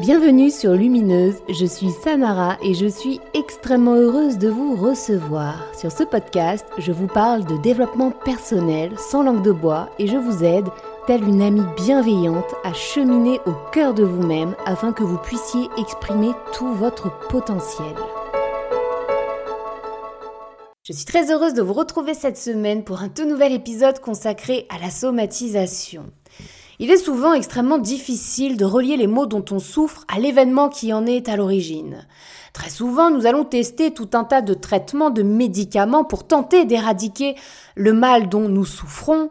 Bienvenue sur Lumineuse, je suis Samara et je suis extrêmement heureuse de vous recevoir. Sur ce podcast, je vous parle de développement personnel sans langue de bois et je vous aide, telle une amie bienveillante, à cheminer au cœur de vous-même afin que vous puissiez exprimer tout votre potentiel. Je suis très heureuse de vous retrouver cette semaine pour un tout nouvel épisode consacré à la somatisation. Il est souvent extrêmement difficile de relier les mots dont on souffre à l'événement qui en est à l'origine. Très souvent, nous allons tester tout un tas de traitements, de médicaments pour tenter d'éradiquer le mal dont nous souffrons.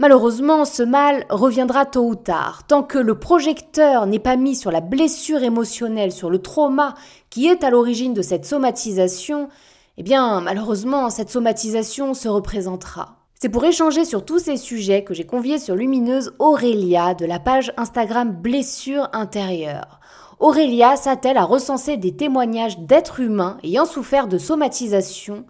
Malheureusement, ce mal reviendra tôt ou tard. Tant que le projecteur n'est pas mis sur la blessure émotionnelle, sur le trauma qui est à l'origine de cette somatisation, eh bien, malheureusement, cette somatisation se représentera. C'est pour échanger sur tous ces sujets que j'ai convié sur Lumineuse Aurélia de la page Instagram Blessure intérieure. Aurélia s'attelle à recenser des témoignages d'êtres humains ayant souffert de somatisation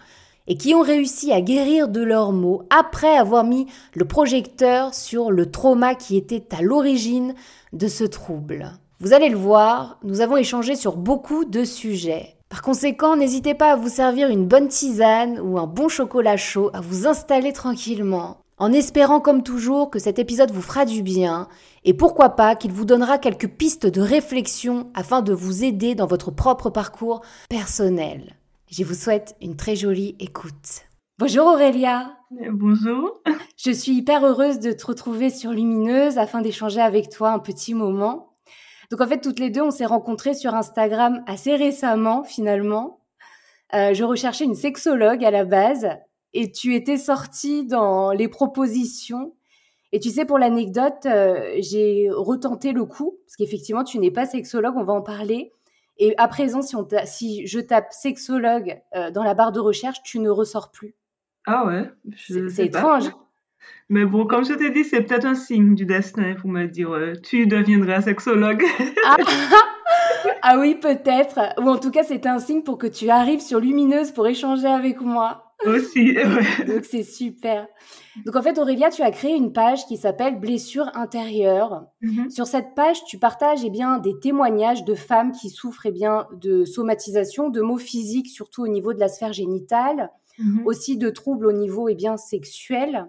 et qui ont réussi à guérir de leurs maux après avoir mis le projecteur sur le trauma qui était à l'origine de ce trouble. Vous allez le voir, nous avons échangé sur beaucoup de sujets. Par conséquent, n'hésitez pas à vous servir une bonne tisane ou un bon chocolat chaud, à vous installer tranquillement, en espérant comme toujours que cet épisode vous fera du bien, et pourquoi pas qu'il vous donnera quelques pistes de réflexion afin de vous aider dans votre propre parcours personnel. Je vous souhaite une très jolie écoute. Bonjour Aurélia. Bonjour. Je suis hyper heureuse de te retrouver sur Lumineuse afin d'échanger avec toi un petit moment. Donc en fait, toutes les deux, on s'est rencontrées sur Instagram assez récemment, finalement. Euh, je recherchais une sexologue à la base et tu étais sortie dans les propositions. Et tu sais, pour l'anecdote, euh, j'ai retenté le coup, parce qu'effectivement, tu n'es pas sexologue, on va en parler. Et à présent, si, on si je tape sexologue euh, dans la barre de recherche, tu ne ressors plus. Ah ouais C'est étrange. Mais bon, comme je t'ai dit, c'est peut-être un signe du destin pour me dire euh, tu deviendras sexologue. Ah, ah, oui, peut-être. Ou en tout cas, c'est un signe pour que tu arrives sur Lumineuse pour échanger avec moi. Aussi, ouais. Donc c'est super. Donc en fait, Aurélia, tu as créé une page qui s'appelle Blessure intérieure. Mm-hmm. Sur cette page, tu partages eh bien, des témoignages de femmes qui souffrent eh bien, de somatisation, de maux physiques, surtout au niveau de la sphère génitale, mm-hmm. aussi de troubles au niveau eh bien, sexuel.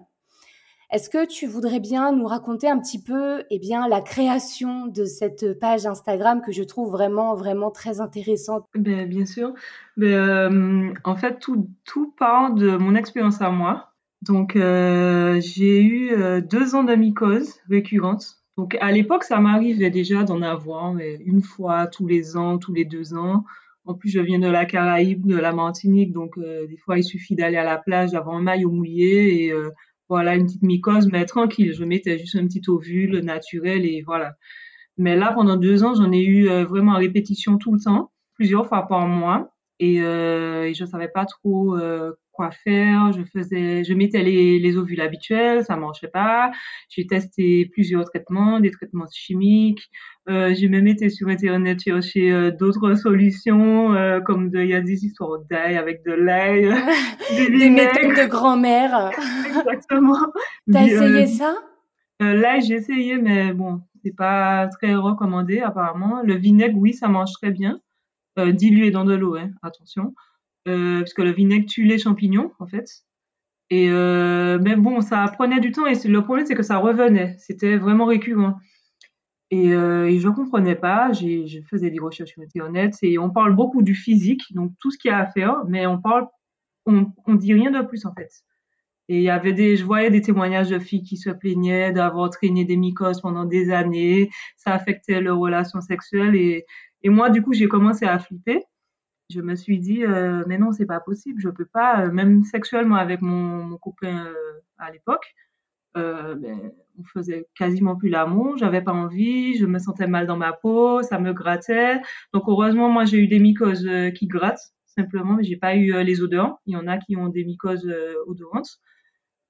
Est-ce que tu voudrais bien nous raconter un petit peu eh bien, la création de cette page Instagram que je trouve vraiment, vraiment très intéressante? Ben, Bien sûr. Ben, euh, en fait, tout, part de mon expérience à moi. Donc, euh, j'ai eu euh, deux ans de mycose récurrente. Donc, à l'époque, ça m'arrivait déjà d'en avoir une fois tous les ans, tous les deux ans. En plus, je viens de la Caraïbe, de la Martinique, donc des fois, il suffit d'aller à la plage, d'avoir un maillot mouillé et voilà, une petite mycose, mais tranquille. Je mettais juste un petit ovule naturel et voilà. Mais là, pendant deux ans, j'en ai eu euh, vraiment en répétition tout le temps, plusieurs fois par mois. Et, euh, et je savais pas trop euh, quoi faire. Je faisais, je mettais les, les ovules habituels, ça marchait pas. J'ai testé plusieurs traitements, des traitements chimiques. Euh, j'ai même été sur internet chercher euh, d'autres solutions, euh, comme il y a des histoires d'ail avec de l'ail, des, méthodes de grand-mère. Exactement. T'as essayé ça? L'ail, j'ai essayé, mais bon, c'est pas très recommandé apparemment. Le vinaigre, oui, ça marche très bien dilué dans de l'eau, hein, attention, parce que le vinaigre tue les champignons en fait. Et euh, mais bon, ça prenait du temps et le problème c'est que ça revenait, c'était vraiment récurrent. Et, euh, je comprenais pas, je faisais des recherches sur internet et on parle beaucoup du physique, donc tout ce qu'il y a à faire, mais on parle, on, on dit rien de plus en fait. Et il y avait des, je voyais des témoignages de filles qui se plaignaient d'avoir traîné des mycoses pendant des années, ça affectait leurs relations sexuelles et, et moi, du coup, j'ai commencé à flipper. Je me suis dit, euh, mais non, c'est pas possible. Je peux pas, euh, même sexuellement avec mon, mon copain euh, à l'époque, euh, ben, on faisait quasiment plus l'amour. J'avais pas envie. Je me sentais mal dans ma peau. Ça me grattait. Donc heureusement, moi, j'ai eu des mycoses euh, qui grattent simplement, mais j'ai pas eu les odeurs. Il y en a qui ont des mycoses odorantes.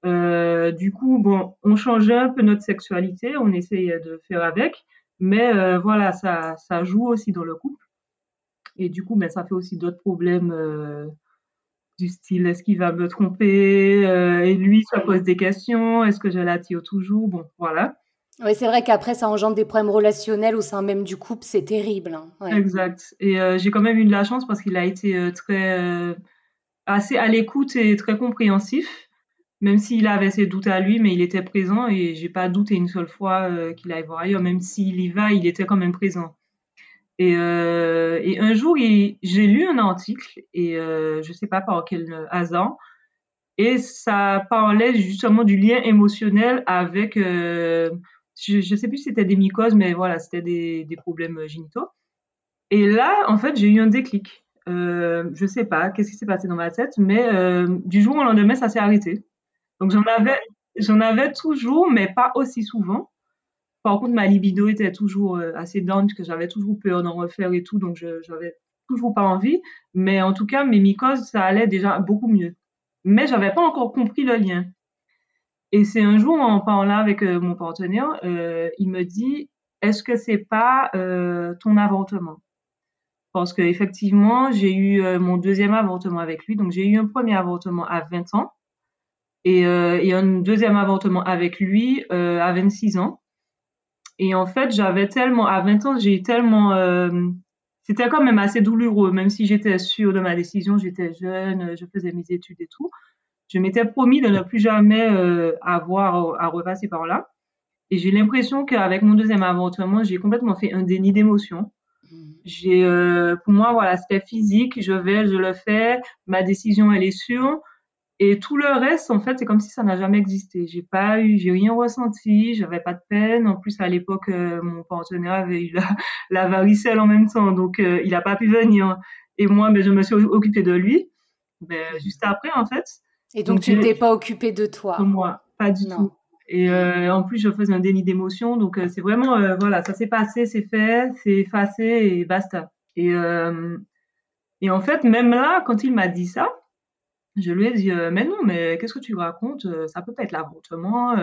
du coup, bon, on changeait un peu notre sexualité. On essayait de faire avec. Mais euh, voilà, ça, ça joue aussi dans le couple. Et du coup, ben, ça fait aussi d'autres problèmes euh, du style est-ce qu'il va me tromper euh, Et lui, ça pose des questions est-ce que je l'attire toujours? Bon, voilà. Oui, c'est vrai qu'après, ça engendre des problèmes relationnels au sein même du couple, c'est terrible. Hein. Exact. Et euh, j'ai quand même eu de la chance parce qu'il a été très assez à l'écoute et très compréhensif, même s'il avait ses doutes à lui, mais il était présent et j'ai pas douté une seule fois qu'il aille voir ailleurs, même s'il y va, il était quand même présent. Et, et un jour, j'ai lu un article et je sais pas par quel hasard, et ça parlait justement du lien émotionnel avec je, je sais plus si c'était des mycoses, mais voilà, c'était des, des, problèmes génitaux. Et là, en fait, j'ai eu un déclic. Euh, je sais pas qu'est-ce qui s'est passé dans ma tête, mais euh, du jour au lendemain, ça s'est arrêté. Donc j'en avais, j'en avais toujours, mais pas aussi souvent. Par contre, ma libido était toujours euh, assez down, parce que j'avais toujours peur d'en refaire et tout, donc j'avais toujours pas envie. Mais en tout cas, mes mycoses, ça allait déjà beaucoup mieux. Mais j'avais pas encore compris le lien. Et c'est un jour, en parlant avec euh, mon partenaire, euh, il me dit Est-ce que c'est pas ton avortement? Parce qu'effectivement, j'ai eu mon deuxième avortement avec lui. Donc, j'ai eu un premier avortement à 20 ans et un deuxième avortement avec lui à 26 ans. Et en fait, j'avais tellement, à 20 ans, j'ai tellement, c'était quand même assez douloureux, même si j'étais sûre de ma décision, j'étais jeune, je faisais mes études et tout je m'étais promis de ne plus jamais euh, avoir à repasser par là. Et j'ai l'impression qu'avec mon deuxième avortement, j'ai complètement fait un déni d'émotion. Mmh. J'ai, euh, pour moi, voilà, c'était physique. Je vais, je le fais. Ma décision, elle est sûre. Et tout le reste, en fait, c'est comme si ça n'a jamais existé. J'ai pas eu, j'ai rien ressenti. J'avais pas de peine. En plus, à l'époque, euh, mon partenaire avait eu la, la, varicelle en même temps, donc euh, il a pas pu venir. Et moi, ben, je me suis occupée de lui. Ben, juste après, en fait. Et donc, tu ne t'es pas occupé de toi? Moi, pas du tout. Et euh, en plus, je faisais un déni d'émotion. Donc, c'est vraiment, voilà, ça s'est passé, c'est fait, c'est effacé et basta. Et, et en fait, même là, quand il m'a dit ça, je lui ai dit, mais non, mais qu'est-ce que tu racontes Ça peut pas être l'avortement.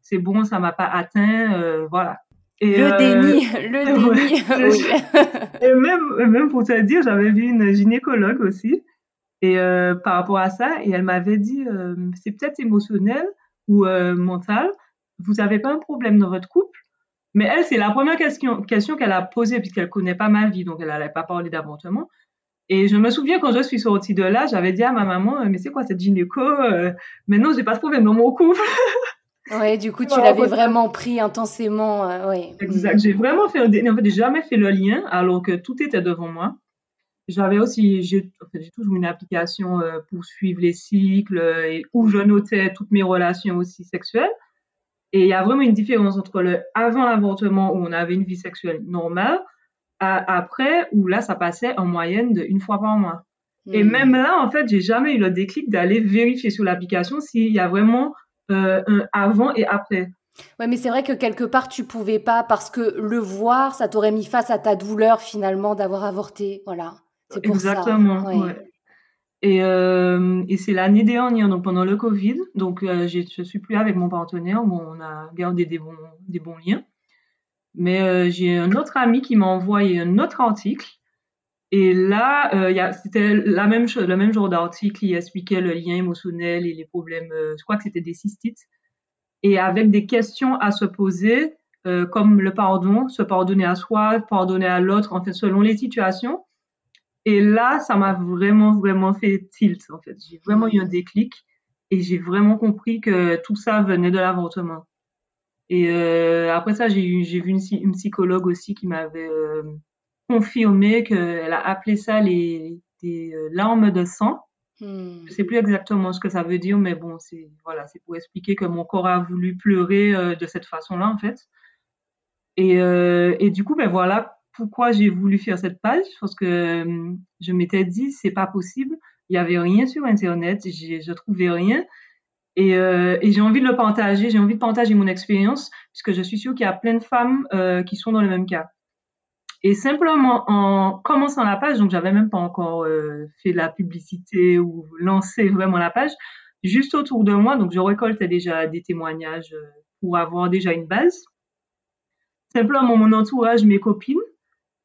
c'est bon, ça m'a pas atteint. voilà. Et, le déni, le déni. oui. et même, même pour te dire, j'avais vu une gynécologue aussi et euh, par rapport à ça, et elle m'avait dit, euh, c'est peut-être émotionnel ou euh, mental, vous n'avez pas un problème dans votre couple. Mais elle, c'est la première question, question qu'elle a posée, puisqu'elle connaît pas ma vie, donc elle n'allait pas parler d'avortement. Et je me souviens quand je suis sortie de là, j'avais dit à ma maman, mais c'est quoi cette gynéco Mais non, j'ai pas de problème dans mon couple. ouais, du coup, tu l'avais vraiment pris intensément. ouais. Exact. J'ai vraiment fait En fait, j'ai jamais fait le lien, alors que tout était devant moi. J'avais aussi, j'ai toujours une application euh, pour suivre les cycles euh, et où je notais toutes mes relations aussi sexuelles. Et il y a vraiment une différence entre le avant l'avortement où on avait une vie sexuelle normale, à, après où là ça passait en moyenne de une fois par mois. Et hmm. même là, en fait, j'ai jamais eu le déclic d'aller vérifier sur l'application s'il y a vraiment euh, un avant et après. Ouais, mais c'est vrai que quelque part tu pouvais pas parce que le voir, ça t'aurait mis face à ta douleur finalement d'avoir avorté, voilà. C'est pour Exactement, ça. Ouais. Et, euh, et c'est l'année dernière, donc pendant le Covid, donc euh, je suis plus avec mon partenaire, bon, on a gardé des bons, des bons liens. Mais euh, j'ai un autre ami qui m'a envoyé un autre article. Et là, euh, c'était la même chose, le même genre d'article qui expliquait le lien émotionnel et les problèmes, euh, je crois que c'était des cystites. Et avec des questions à se poser, euh, comme le pardon, se pardonner à soi, pardonner à l'autre, en fait, selon les situations. Et là, ça m'a vraiment, vraiment fait tilt, en fait. J'ai vraiment eu un déclic et j'ai vraiment compris que tout ça venait de l'avortement. Et euh, après ça, j'ai vu une, psychologue aussi qui m'avait euh, confirmé qu'elle a appelé ça les euh, larmes de sang. Hmm. Je sais plus exactement ce que ça veut dire, mais bon, c'est voilà, c'est pour expliquer que mon corps a voulu pleurer de cette façon-là, en fait. Et, et du coup, ben voilà, pourquoi j'ai voulu faire cette page parce que je m'étais dit c'est pas possible il y avait rien sur internet je trouvais rien et, euh, et j'ai envie de le partager. J'ai envie de partager mon expérience puisque je suis sûre qu'il y a plein de femmes euh, qui sont dans le même cas. Et simplement en commençant la page donc j'avais même pas encore fait la publicité ou lancé vraiment la page juste autour de moi donc je récoltais déjà des témoignages pour avoir déjà une base. Simplement mon entourage mes copines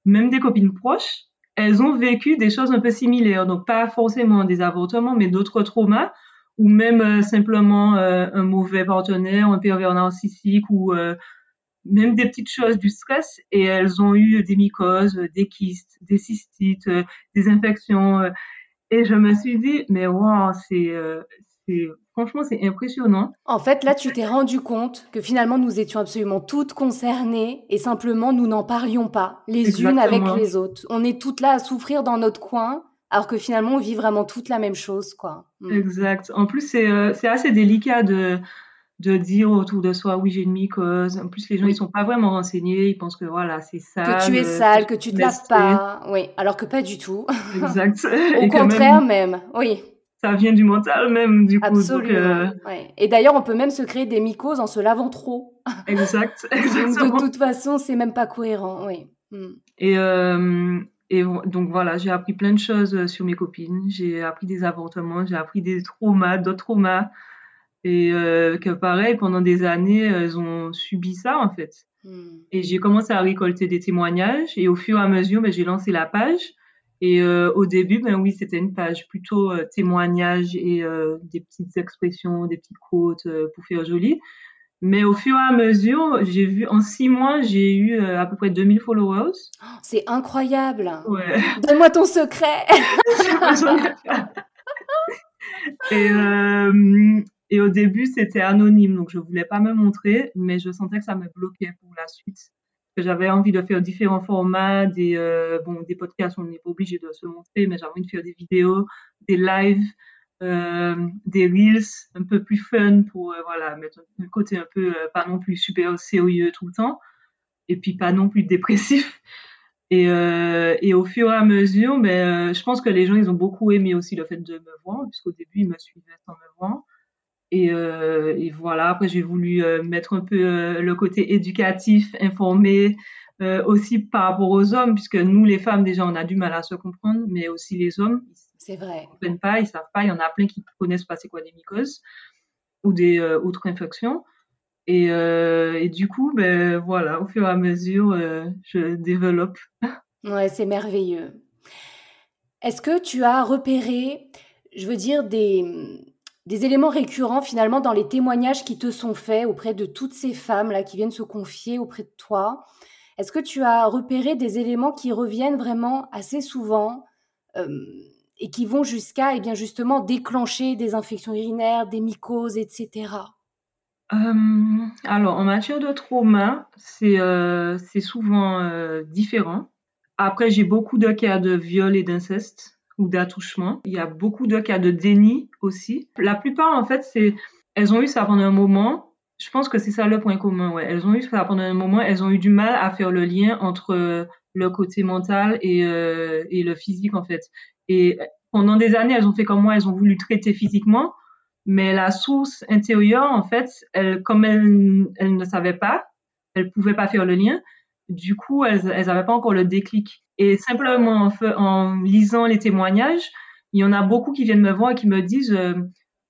même des copines proches, elles ont vécu des choses un peu similaires. Donc, pas forcément des avortements, mais d'autres traumas, ou même euh, simplement euh, un mauvais partenaire, un pervers narcissique, ou, euh, même des petites choses du stress et elles ont eu des mycoses, des kystes, des cystites, des infections. Et je me suis dit, mais wow, c'est, c'est franchement, c'est impressionnant. En fait, là, tu t'es rendu compte que finalement, nous étions absolument toutes concernées et simplement, nous n'en parlions pas les unes avec les autres. On est toutes là à souffrir dans notre coin, alors que finalement, on vit vraiment toutes la même chose, quoi. Mm. Exact. En plus, c'est euh, assez délicat de de dire autour de soi oui j'ai une mycose. En plus les gens ils sont pas vraiment renseignés, ils pensent que voilà c'est sale. Que tu es sale, que tu te laves pas. Oui, alors que pas du tout. Exact. Au contraire même, oui ça vient du mental même du coup. Absolument. Euh, Et d'ailleurs, on peut même se créer des mycoses en se lavant trop. Exact. de toute façon, c'est même pas cohérent, oui. Hmm. Et euh, et donc voilà, j'ai appris plein de choses euh, sur mes copines. J'ai appris des avortements, j'ai appris des traumas, d'autres traumas. Et que pareil, pendant des années, elles ont subi ça en fait. Hmm. Et j'ai commencé à récolter des témoignages. Et au fur et à mesure, ben, j'ai lancé la page. Et euh, au début, ben oui, c'était une page plutôt euh, témoignage et euh, des petites expressions, des petites quotes pour faire joli. Mais au fur et à mesure, j'ai vu en six mois, j'ai eu à peu près 2000 followers. Oh, c'est incroyable. Ouais. Donne-moi ton secret. et, et au début, c'était anonyme, donc je voulais pas me montrer, mais je sentais que ça me bloquait pour la suite que j'avais envie de faire différents formats, des, euh, bon, des podcasts, on n'est pas obligé de se montrer, mais j'avais envie de faire des vidéos, des lives, euh, des reels un peu plus fun pour euh, voilà mettre un côté un peu euh, pas non plus super sérieux tout le temps et puis pas non plus dépressif et, euh, et au fur et à mesure ben je pense que les gens ils ont beaucoup aimé aussi le fait de me voir puisqu'au début ils me suivaient sans me voir et, euh, et, voilà, après j'ai voulu euh, mettre un peu euh, le côté éducatif, informé, aussi par rapport aux hommes, puisque nous les femmes déjà on a du mal à se comprendre, mais aussi les hommes. C'est vrai. Ils comprennent pas, ils savent pas. Il y en a plein qui connaissent pas c'est quoi des mycoses ou des autres infections. Et, et, du coup, ben voilà, au fur et à mesure, je développe. Ouais, c'est merveilleux. Est-ce que tu as repéré, je veux dire, des des éléments récurrents finalement dans les témoignages qui te sont faits auprès de toutes ces femmes là qui viennent se confier auprès de toi? Est-ce que tu as repéré des éléments qui reviennent vraiment assez souvent euh, et qui vont jusqu'à eh bien justement déclencher des infections urinaires, des mycoses, etc. Euh, alors en matière de trauma, c'est euh, souvent différent. Après, j'ai beaucoup de cas de viol et d'inceste ou d'attouchement. Il y a beaucoup de cas de déni aussi. La plupart, en fait, c'est elles ont eu ça pendant un moment. Je pense que c'est ça le point commun. Elles ont eu ça pendant un moment. Elles ont eu du mal à faire le lien entre le côté mental et, euh, et le physique, en fait. Et pendant des années, elles ont fait comme moi. Elles ont voulu traiter physiquement, mais la source intérieure, en fait, comme elles, elles ne savaient pas, elles pouvaient pas faire le lien. Du coup, elles n'avaient pas encore le déclic. Et simplement en, en, lisant les témoignages, il y en a beaucoup qui viennent me voir et qui me disent euh,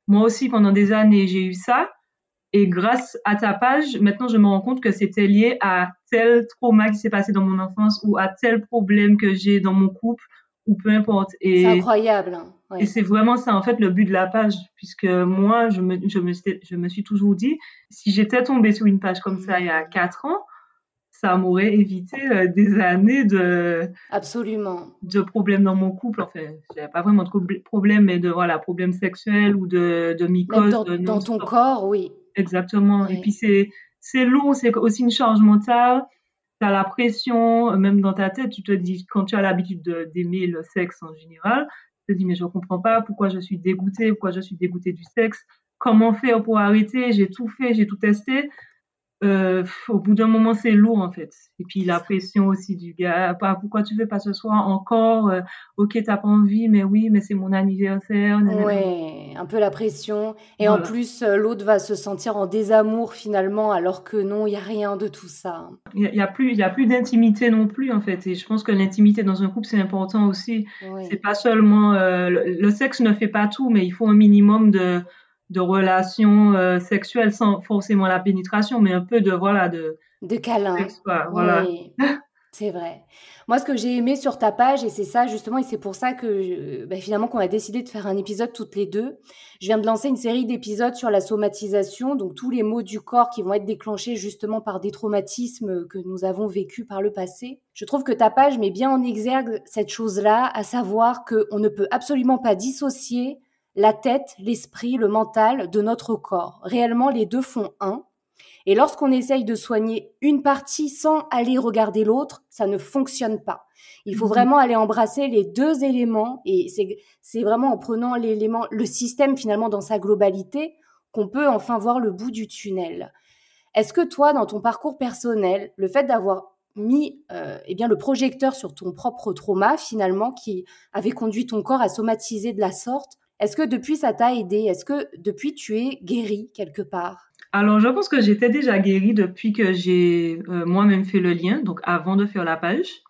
Moi aussi, pendant des années, j'ai eu ça. Et grâce à ta page, maintenant, je me rends compte que c'était lié à tel trauma qui s'est passé dans mon enfance ou à tel problème que j'ai dans mon couple ou peu importe. C'est incroyable. Hein. Et c'est vraiment ça, en fait, le but de la page. Puisque moi, je me, je me, je me suis toujours dit, si j'étais tombée sur une page comme ça il y a quatre ans, ça m'aurait évité euh, des années de absolument de problèmes dans mon couple enfin j'avais pas vraiment de problèmes mais de voilà problèmes sexuels ou de de mycose dans, dans ton corps oui exactement et puis c'est c'est lourd c'est aussi une charge mentale la pression même dans ta tête tu te dis quand tu as l'habitude d'aimer le sexe en général tu te dis mais je comprends pas pourquoi je suis dégoûtée pourquoi je suis dégoûtée du sexe comment faire pour arrêter j'ai tout fait j'ai tout testé euh, au bout d'un moment, c'est lourd en fait. Et puis la pression aussi du gars. Pourquoi tu veux pas ce soir encore? Euh, Ok, t'as pas envie, mais oui, mais c'est mon anniversaire. Ouais, un peu la pression. Et en plus, euh, l'autre va se sentir en désamour finalement, alors que non, il y a rien de tout ça. Il y, a plus, il y a plus d'intimité non plus en fait. Et je pense que l'intimité dans un couple c'est important aussi. C'est pas seulement le sexe ne fait pas tout, mais il faut un minimum de de relations euh, sexuelles sans forcément la pénétration, mais un peu de voilà de de câlin. voilà. C'est vrai. Moi, ce que j'ai aimé sur ta page, et c'est ça justement, et c'est pour ça que bah, finalement qu'on a décidé de faire un épisode toutes les deux, je viens de lancer une série d'épisodes sur la somatisation, donc tous les maux du corps qui vont être déclenchés justement par des traumatismes que nous avons vécus par le passé. Je trouve que ta page met bien en exergue cette chose-là, à savoir qu'on ne peut absolument pas dissocier la tête, l'esprit, le mental de notre corps. Réellement, les deux font un. Et lorsqu'on essaye de soigner une partie sans aller regarder l'autre, ça ne fonctionne pas. Il faut mhm. vraiment aller embrasser les deux éléments et c'est vraiment en prenant l'élément, le système finalement dans sa globalité qu'on peut enfin voir le bout du tunnel. Est-ce que toi, dans ton parcours personnel, le fait d'avoir mis euh, eh bien le projecteur sur ton propre trauma finalement qui avait conduit ton corps à somatiser de la sorte, est-ce que depuis ça t'a aidé? Est-ce que depuis tu es guéri quelque part? Alors, je pense que j'étais déjà guérie depuis que j'ai euh, moi-même fait le lien, donc avant de faire la page.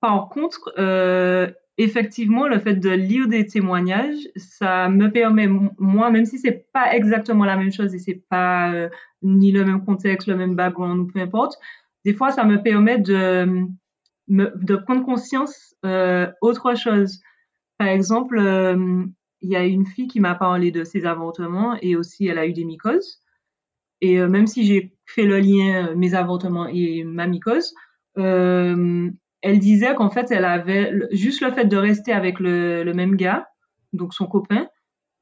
Par contre, euh, effectivement, le fait de lire des témoignages, ça me permet, moi, même si c'est pas exactement la même chose et c'est pas euh, ni le même contexte, le même background ou peu importe, des fois, ça me permet de, de prendre conscience autre chose. Par exemple, il y a une fille qui m'a parlé de ses avortements et aussi elle a eu des mycoses. Et euh, même si j'ai fait le lien euh, mes avortements et ma mycose, euh, elle disait qu'en fait, elle avait juste le fait de rester avec le, même gars, donc son copain.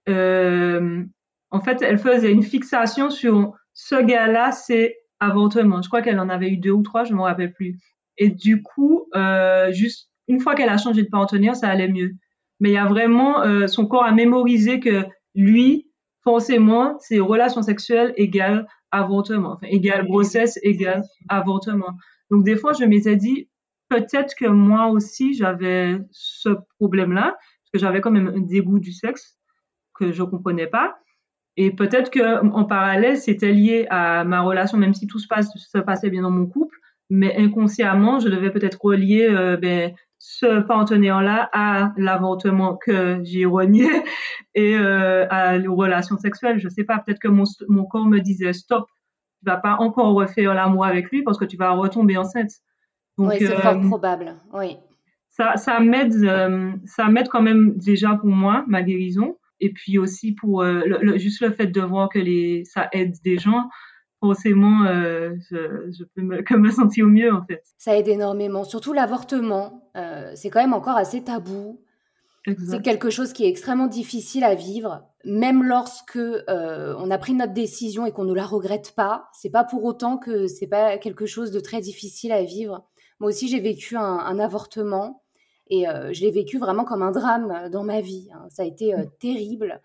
en fait, elle faisait une fixation sur ce gars-là, c'est avortement. Je crois qu'elle en avait eu deux ou trois, je ne me rappelle plus. Et du coup, juste une fois qu'elle a changé de partenaire, ça allait mieux. Mais il y a vraiment son corps a mémorisé que lui, forcément, c'est relations sexuelles égale avortement, enfin, égale grossesse égale avortement. Donc, des fois, je m'étais dit, peut-être que moi aussi, j'avais ce problème-là, parce que j'avais quand même un dégoût du sexe que je comprenais pas. Et peut-être que en parallèle, c'était lié à ma relation, même si tout se, passe, se passait bien dans mon couple, mais inconsciemment, je devais peut-être relier euh, ben, ce partenaire-là à l'avortement que j'ai renié et euh, à aux relations sexuelles. Je sais pas, peut-être que mon, mon corps me disait stop, tu vas pas encore refaire l'amour avec lui parce que tu vas retomber enceinte. Donc, oui, c'est fort euh, probable. Oui. Ça, ça m'aide, euh, ça m'aide quand même déjà pour moi ma guérison et puis aussi pour le, juste le fait de voir que les ça aide des gens forcément, euh, je, peux me, que me sentir mieux en fait. Ça aide énormément, surtout l'avortement. Euh, c'est quand même encore assez tabou. C'est quelque chose qui est extrêmement difficile à vivre, même lorsque euh, on a pris notre décision et qu'on ne la regrette pas. C'est pas pour autant que c'est pas quelque chose de très difficile à vivre. Moi aussi, j'ai vécu un, avortement et je l'ai vécu vraiment comme un drame dans ma vie. Hein. Ça a été mmh. terrible.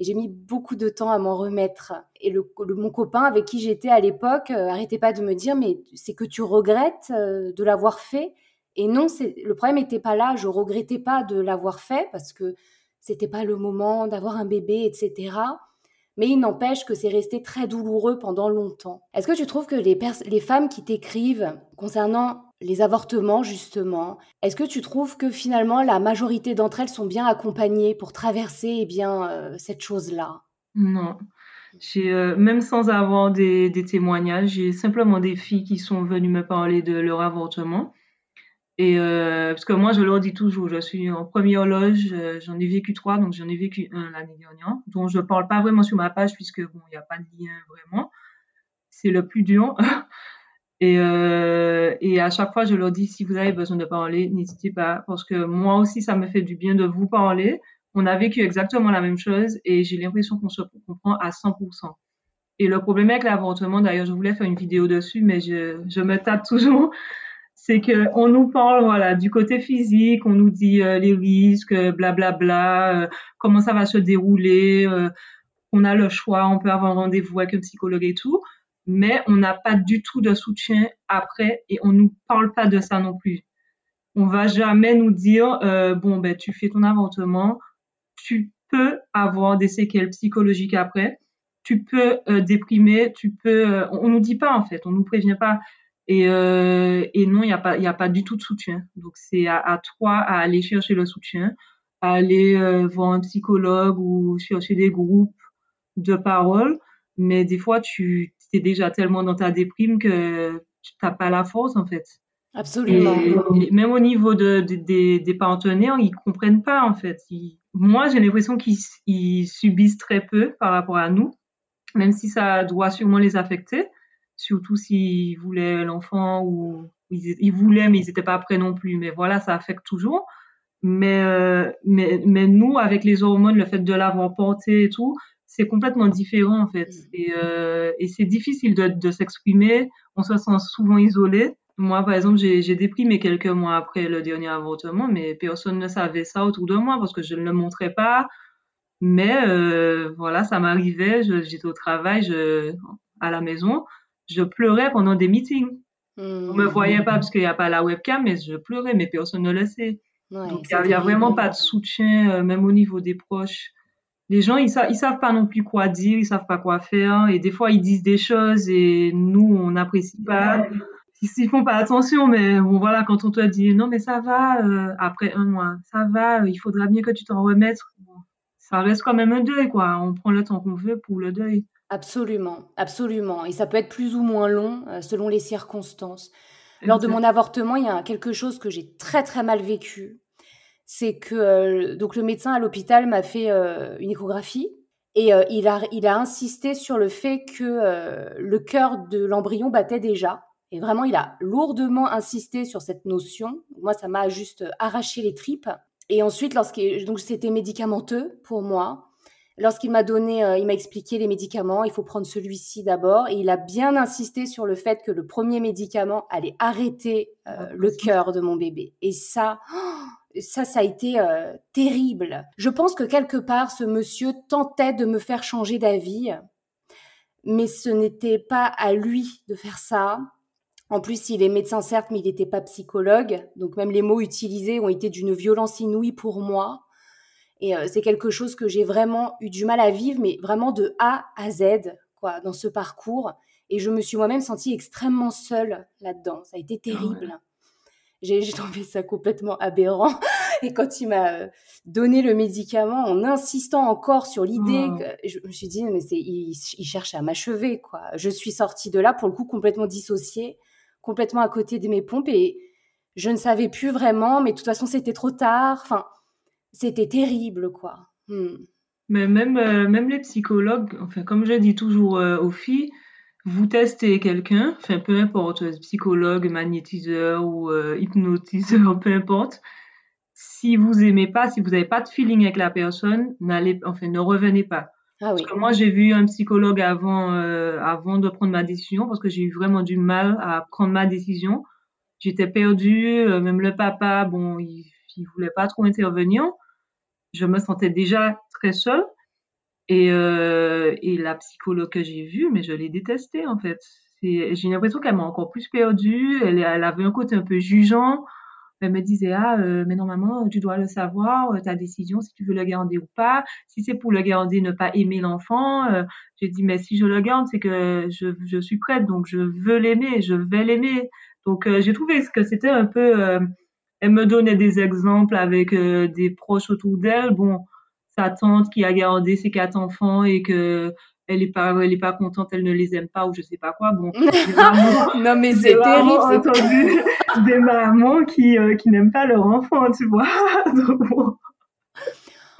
Et j'ai mis beaucoup de temps à m'en remettre. Et le, mon copain avec qui j'étais à l'époque euh, arrêtait pas de me dire mais c'est que tu regrettes euh, de l'avoir fait. Et non, le problème n'était pas là. Je regrettais pas de l'avoir fait parce que c'était pas le moment d'avoir un bébé, etc. Mais il n'empêche que c'est resté très douloureux pendant longtemps. Est-ce que tu trouves que les, femmes qui t'écrivent concernant les avortements, justement. Est-ce que tu trouves que finalement la majorité d'entre elles sont bien accompagnées pour traverser eh bien, euh, cette chose-là? Non. Euh, même sans avoir des, témoignages, j'ai simplement des filles qui sont venues me parler de leur avortement. Et euh, parce que moi, je leur dis toujours, je suis en première loge, j'en ai vécu trois, donc j'en ai vécu un l'année dernière, dont je ne parle pas vraiment sur ma page puisque bon, il n'y a pas de lien vraiment. C'est le plus dur. Et, euh, et à chaque fois, je leur dis, si vous avez besoin de parler, n'hésitez pas, parce que moi aussi, ça me fait du bien de vous parler. On a vécu exactement la même chose et j'ai l'impression qu'on se comprend à 100%. Et le problème avec l'avortement, d'ailleurs, je voulais faire une vidéo dessus, mais je me tape toujours, c'est que on nous parle, voilà, du côté physique, on nous dit euh, les risques, blablabla, bla, bla, euh, comment ça va se dérouler, euh, on a le choix, on peut avoir un rendez-vous avec un psychologue et tout mais on n'a pas du tout de soutien après et on nous parle pas de ça non plus. On va jamais nous dire bon ben tu fais ton avortement, tu peux avoir des séquelles psychologiques après, tu peux déprimer, tu peux. Euh, on, nous dit pas en fait, on nous prévient pas. Et, et non, il n'y a pas, a pas du tout de soutien. Donc c'est à, à, toi à aller chercher le soutien, à aller voir un psychologue ou chercher des groupes de parole. Mais des fois, tu es déjà tellement dans ta déprime que tu n'as pas la force, en fait. Absolument. Et, même au niveau de, des, des partenaires, ils comprennent pas en fait. moi, j'ai l'impression qu'ils subissent très peu par rapport à nous, même si ça doit sûrement les affecter, surtout s'ils voulaient l'enfant ou ils, voulaient mais ils n'étaient pas prêts non plus. Mais voilà, ça affecte toujours. Mais, euh, mais, mais nous, avec les hormones, le fait de l'avoir porté et tout, c'est complètement différent en fait. Mm. Et, euh, et c'est difficile de, de s'exprimer. On se sent souvent isolé. Moi, par exemple, j'ai déprimé quelques mois après le dernier avortement, mais personne ne savait ça autour de moi parce que je ne le montrais pas. Mais euh, voilà, ça m'arrivait. J'étais au travail, je, à la maison, je pleurais pendant des meetings. On me voyait pas parce qu'il n'y a pas la webcam, mais je pleurais, mais personne ne le sait. Donc il n'y a, vraiment pas de soutien, euh, même au niveau des proches. Les gens, ils, savent, ils savent pas non plus quoi dire, ils savent pas quoi faire, et des fois ils disent des choses et nous on n'apprécie pas. Ils, font pas attention, mais bon voilà, quand on te dit non mais ça va euh, après un mois, ça va, il faudra bien que tu t'en remettes. ça reste quand même un deuil quoi. On prend le temps qu'on veut pour le deuil. Absolument, absolument. Et ça peut être plus ou moins long euh, selon les circonstances. Lors de mon avortement, il y a quelque chose que j'ai très très mal vécu. C'est que euh, donc le médecin à l'hôpital m'a fait euh, une échographie et il, a, il a insisté sur le fait que le cœur de l'embryon battait déjà. Et vraiment, il a lourdement insisté sur cette notion. Moi, ça m'a juste arraché les tripes. Et ensuite, lorsque donc c'était médicamenteux pour moi, Lorsqu'il m'a donné, euh, il m'a expliqué les médicaments, il faut prendre celui-ci d'abord, et il a bien insisté sur le fait que le premier médicament allait arrêter euh, ah, le cœur de mon bébé. Et ça, ça, ça a été euh, terrible. Je pense que quelque part, ce monsieur tentait de me faire changer d'avis, mais ce n'était pas à lui de faire ça. En plus, il est médecin certes, mais il n'était pas psychologue, donc même les mots utilisés ont été d'une violence inouïe pour moi. Et euh, c'est quelque chose que j'ai vraiment eu du mal à vivre, mais vraiment de A à Z, quoi, dans ce parcours. Et je me suis moi-même sentie extrêmement seule là-dedans. Ça a été ah terrible. J'ai trouvé ça complètement aberrant. Et quand il m'a euh, donné le médicament, en insistant encore sur l'idée, oh. que je me suis dit, mais c'est, il, il cherche à m'achever, quoi. Je suis sortie de là, pour le coup, complètement dissociée, complètement à côté de mes pompes, et je ne savais plus vraiment, mais de toute façon, c'était trop tard. Enfin, c'était terrible, quoi. Hmm. Mais même, euh, même les psychologues, enfin, comme je dis toujours euh, aux filles, vous testez quelqu'un, enfin, peu importe, psychologue, magnétiseur ou euh, hypnotiseur, peu importe. Si vous aimez pas, si vous n'avez pas de feeling avec la personne, n'allez, enfin, ne revenez pas. Ah parce que moi, j'ai vu un psychologue avant, avant de prendre ma décision parce que j'ai eu vraiment du mal à prendre ma décision. J'étais perdue, même le papa, bon, il, il voulait pas trop intervenir je me sentais déjà très seule. Et, euh, et la psychologue que j'ai vue, mais je l'ai détestée en fait. J'ai l'impression qu'elle m'a encore plus perdue. Elle, elle, avait un côté un peu jugeant. Elle me disait ah euh, mais normalement tu dois le savoir euh, ta décision si tu veux le garder ou pas. Si c'est pour le garder ne pas aimer l'enfant. J'ai dit mais si je le garde c'est que je, je suis prête donc je veux l'aimer je vais l'aimer. Donc j'ai trouvé que c'était un peu elle me donnait des exemples avec euh, des proches autour d'elle. Bon, sa tante qui a gardé ses quatre enfants et que elle est pas, elle est pas contente, elle ne les aime pas ou je sais pas quoi. Bon, non mais c'est terrible. Entendu des mamans qui euh, qui n'aiment pas leur enfant, tu vois.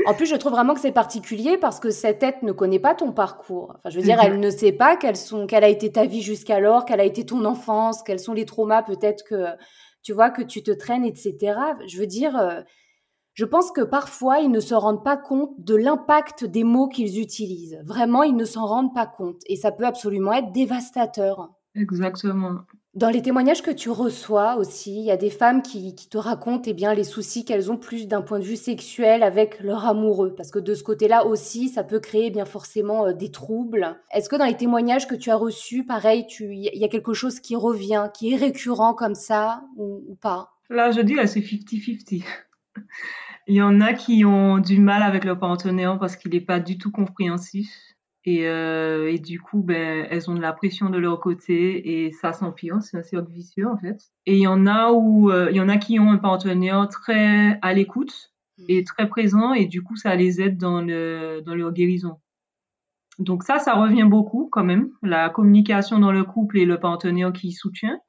En plus, je trouve vraiment que c'est particulier parce que cette tête ne connaît pas ton parcours. Enfin, je veux dire, elle ne sait pas quelles sont, quelle a été ta vie jusqu'alors, quelle a été ton enfance, quels sont les traumas peut-être que tu vois, que tu te traînes, etc. Je veux dire, euh, je pense que parfois, ils ne se rendent pas compte de l'impact des mots qu'ils utilisent. Vraiment, ils ne s'en rendent pas compte. Et ça peut absolument être dévastateur. Exactement. Dans les témoignages que tu reçois aussi, il y a des femmes qui, te racontent eh bien, les soucis qu'elles ont plus d'un point de vue sexuel avec leur amoureux. Parce que de ce côté-là aussi, ça peut créer eh bien forcément euh, des troubles. Est-ce que dans les témoignages que tu as reçus, pareil, il y a quelque chose qui revient, qui est récurrent comme ça ou, pas? Là, je dis, c'est 50-50. il y en a qui ont du mal avec leur partenaire parce qu'il n'est pas du tout compréhensif. Et, euh, et, du coup, ben, elles ont de la pression de leur côté et ça s'empire, c'est un cercle vicieux en fait. Et il y en a où euh, il y en a qui ont un partenaire très à l'écoute et mmh. très présent et du coup ça les aide dans le dans leur guérison. Donc ça, ça revient beaucoup quand même, la communication dans le couple et le partenaire qui soutient.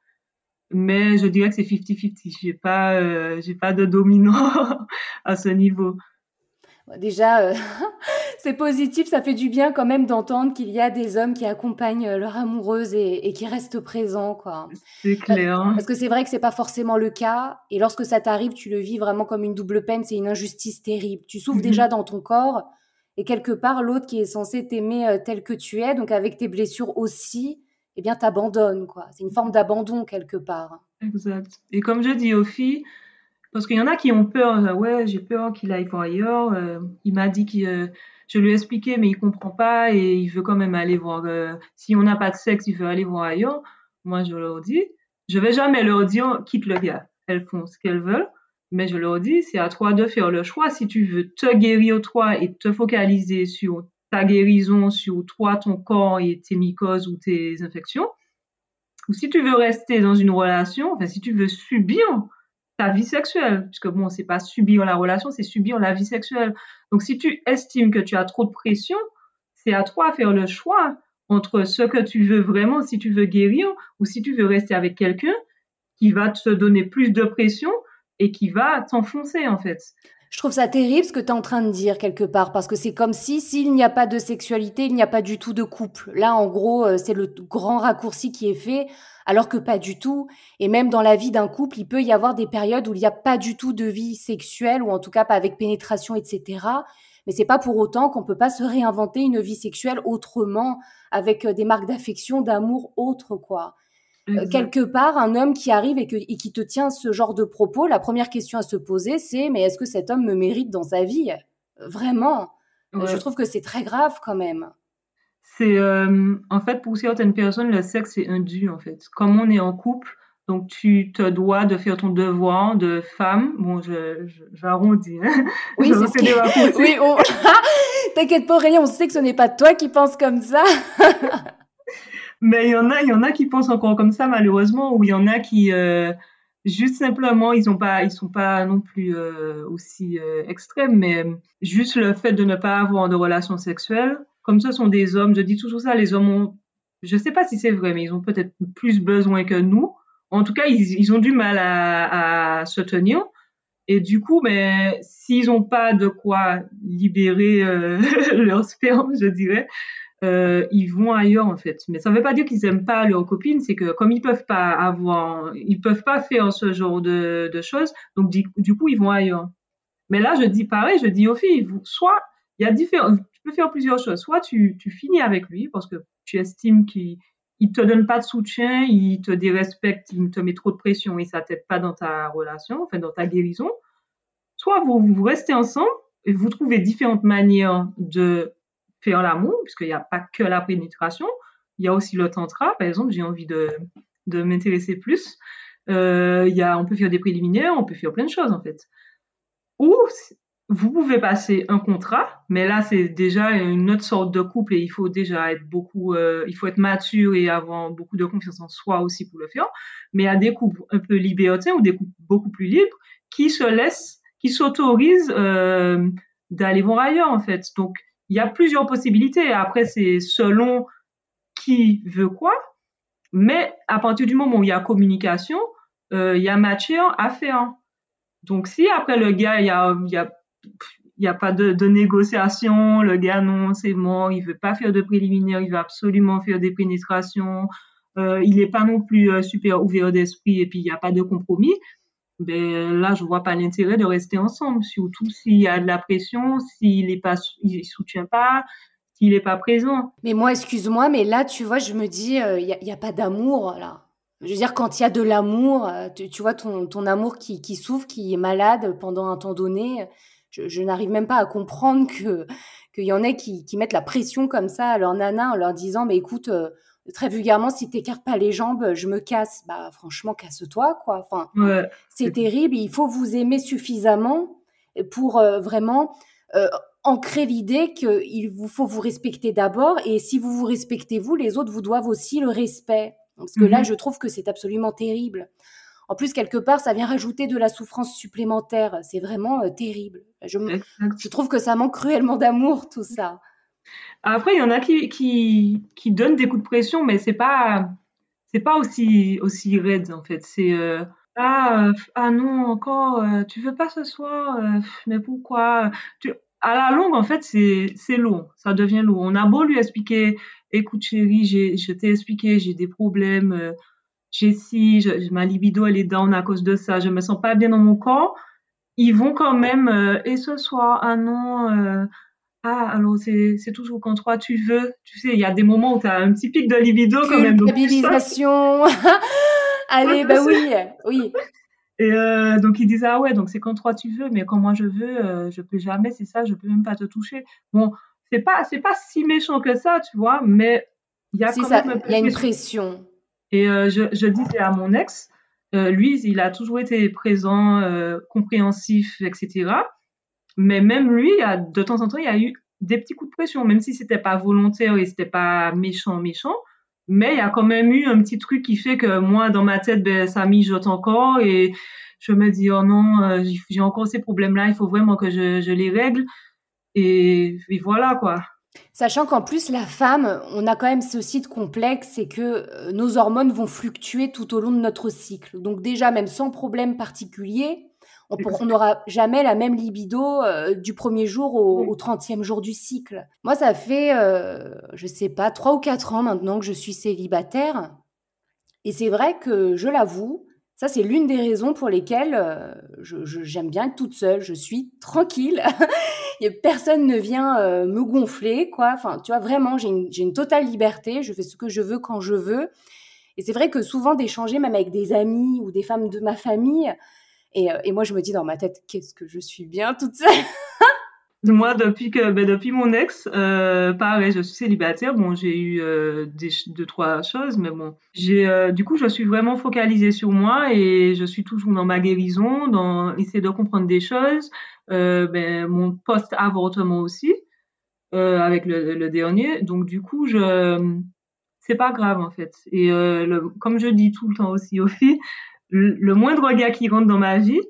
mais je dirais que c'est 50-50. J'ai pas, euh, j'ai pas de dominant à ce niveau. Déjà, euh, c'est positif, ça fait du bien quand même d'entendre qu'il y a des hommes qui accompagnent euh, leur amoureuse et, qui restent présents, quoi. C'est clair. Parce que c'est vrai que c'est pas forcément le cas, et lorsque ça t'arrive, tu le vis vraiment comme une double peine, c'est une injustice terrible. Tu souffres mhm. déjà dans ton corps, et quelque part, l'autre qui est censé t'aimer tel que tu es, donc avec tes blessures aussi, eh bien, t'abandonnes, quoi. C'est une forme d'abandon quelque part. Exact. Et comme je dis aux filles, parce qu'il y en a qui ont peur, euh, ouais, j'ai peur qu'il aille voir ailleurs. Euh, il m'a dit euh, je lui ai expliqué, mais il comprend pas et il veut quand même aller voir. si on n'a pas de sexe, il veut aller voir ailleurs. Moi, je leur dis, je vais jamais leur dire quitte le gars. Elles font ce qu'elles veulent, mais je leur dis, c'est à toi de faire le choix. Si tu veux te guérir toi et te focaliser sur ta guérison sur toi, ton corps et tes mycoses ou tes infections, ou si tu veux rester dans une relation, enfin si tu veux subir ta vie sexuelle, puisque bon, c'est pas subir la relation, c'est subir la vie sexuelle. Donc si tu estimes que tu as trop de pression, c'est à toi de faire le choix entre ce que tu veux vraiment, si tu veux guérir, ou si tu veux rester avec quelqu'un qui va te donner plus de pression et qui va t'enfoncer en fait. Je trouve ça terrible ce que tu es en train de dire quelque part, parce que c'est comme si s'il n'y a pas de sexualité, il n'y a pas du tout de couple. Là, en gros, euh, c'est le grand raccourci qui est fait, alors que pas du tout. Et même dans la vie d'un couple, il peut y avoir des périodes où il n'y a pas du tout de vie sexuelle, ou en tout cas pas avec pénétration, etc. Mais c'est pas pour autant qu'on peut pas se réinventer une vie sexuelle autrement, avec euh, des marques d'affection, d'amour autres, quoi. Euh, quelque part, un homme qui arrive et, qui te tient ce genre de propos, la première question à se poser, c'est mais est-ce que cet homme me mérite dans sa vie? Vraiment. Euh, je trouve que c'est très grave quand même. C'est euh, en fait pour certaines personnes le sexe c'est un dû en fait. Comme on est en couple, donc tu te dois de faire ton devoir de femme. Bon, j'arrondis. Hein oui, c'est ce Oui, t'inquiète pas Aurélie, on sait que ce n'est pas toi qui penses comme ça. Mais il y en a, il y en a qui pensent encore comme ça malheureusement, ou il y en a qui euh, juste simplement ils ont pas, ils sont pas non plus euh, aussi euh, extrêmes, mais juste le fait de ne pas avoir de relations sexuelles, comme ce sont des hommes, je dis toujours ça, les hommes ont, je sais pas si c'est vrai, mais ils ont peut-être plus besoin que nous. En tout cas, ils, ils ont du mal à, à, se tenir. Et du coup, mais s'ils n'ont pas de quoi libérer leur sperme, je dirais, euh, ils vont ailleurs en fait. Mais ça ne veut pas dire qu'ils aiment pas leurs copines, c'est que comme ils peuvent pas avoir, ils peuvent pas faire ce genre de, choses, donc du, coup ils vont ailleurs. Mais là je dis pareil, je dis aux filles, soit il y a différents, tu peux faire plusieurs choses, soit tu, tu finis avec lui parce que tu estimes qu'il il te donne pas de soutien, il te dérespecte, il te met trop de pression et ça t'aide pas dans ta relation, enfin dans ta guérison. Soit vous, vous restez ensemble et vous trouvez différentes manières de faire l'amour, puisqu'il n'y a pas que la pénétration, il y a aussi le tantra, par exemple, j'ai envie de, de m'intéresser plus. Euh, y a, on peut faire des préliminaires, on peut faire plein de choses en fait. Ou vous pouvez passer un contrat, mais là c'est déjà une autre sorte de couple et il faut déjà être beaucoup, euh, il faut être mature et avoir beaucoup de confiance en soi aussi pour le faire. Mais a des couples un peu libertins ou des couples beaucoup plus libres qui se laissent, qui s'autorisent euh, d'aller voir ailleurs en fait. Donc il y a plusieurs possibilités. Après, c'est selon qui veut quoi. Mais à partir du moment où il y a communication, euh, il y a matière à faire. Donc, si après le gars, il y a, il y a, il y a pas de, négociation, le gars, non, c'est mort, il veut pas faire de préliminaire, il veut absolument faire des pénétrations, euh, il n'est pas non plus euh, super ouvert d'esprit et puis il n'y a pas de compromis, ben là, je vois pas l'intérêt de rester ensemble, surtout s'il y a de la pression, s'il est pas, il soutient pas, s'il n'est pas présent. Mais moi, excuse-moi, mais là, tu vois, je me dis, euh, il n'y a, pas d'amour là. Je veux dire, quand il y a de l'amour, euh, tu, vois ton, ton amour qui, qui, souffre, qui est malade pendant un temps donné, je, je n'arrive même pas à comprendre que qu'il y en ait qui, qui, mettent la pression comme ça à leur nana en leur disant, mais écoute, euh, très vulgairement, si t'écartes pas les jambes, je me casse. Bah, franchement, casse-toi, quoi. Enfin, c'est terrible. Il faut vous aimer suffisamment pour euh, vraiment euh, ancrer l'idée qu'il vous faut vous respecter d'abord. Et si vous vous respectez vous, les autres vous doivent aussi le respect. Parce que là, mhm. je trouve que c'est absolument terrible. En plus, quelque part, ça vient rajouter de la souffrance supplémentaire. C'est vraiment euh, terrible. Je, je trouve que ça manque cruellement d'amour, tout ça. Après, il y en a qui, qui, qui, donnent des coups de pression, mais c'est pas c'est pas aussi aussi raide en fait. C'est euh, ah euh, ah non encore euh, tu veux pas ce soir mais pourquoi à la longue en fait c'est c'est long. Ça devient lourd. On a beau lui expliquer écoute chérie j'ai je t'ai expliqué j'ai des problèmes j'ai si ma libido elle est down à cause de ça je me sens pas bien dans mon corps. Ils vont quand même et ce soir ah non ah, alors c'est toujours quand toi tu veux. Tu sais, il y a des moments où tu as un petit pic de libido quand même. Culpabilisation. Allez, bah oui, oui. Et euh, donc il disait ah ouais donc c'est quand toi tu veux mais quand moi je veux euh, je peux jamais c'est ça je peux même pas te toucher bon c'est pas c'est pas si méchant que ça tu vois mais il y a quand même il y a une pression et euh, je, je disais à mon ex lui il a toujours été présent compréhensif etc mais même lui, de temps en temps, il y a eu des petits coups de pression, même si c'était pas volontaire et c'était pas méchant, méchant. Mais il y a quand même eu un petit truc qui fait que moi, dans ma tête, ben, ça mijote encore et je me dis, oh non, euh, j'ai encore ces problèmes-là, il faut vraiment que je, les règle. Et, voilà, quoi. Sachant qu'en plus, la femme, on a quand même ce site complexe, c'est que euh, nos hormones vont fluctuer tout au long de notre cycle. Donc déjà, même sans problème particulier, on n'aura jamais la même libido euh, du premier jour au, 30e jour du cycle. Moi, ça fait, euh, je sais pas, trois ou quatre ans maintenant que je suis célibataire. Et c'est vrai que, je l'avoue, ça, c'est l'une des raisons pour lesquelles euh, j'aime bien être toute seule. Je suis tranquille. Personne ne vient me gonfler, quoi. Enfin, tu vois, vraiment, j'ai une, une, totale liberté. Je fais ce que je veux quand je veux. Et c'est vrai que souvent, d'échanger, même avec des amis ou des femmes de ma famille, euh, et, moi, je me dis dans ma tête, qu'est-ce que je suis bien toute seule. Moi, depuis que, ben, depuis mon ex, euh, pareil, je suis célibataire. Bon, j'ai eu euh, deux, trois choses, mais bon, j'ai, du coup, je suis vraiment focalisée sur moi et je suis toujours dans ma guérison, dans essayer de comprendre des choses. ben, mon post-avortement aussi, avec le, dernier. Donc, du coup, je, c'est pas grave en fait. Et comme je dis tout le temps aussi aux filles, le moindre gars qui rentre dans ma vie,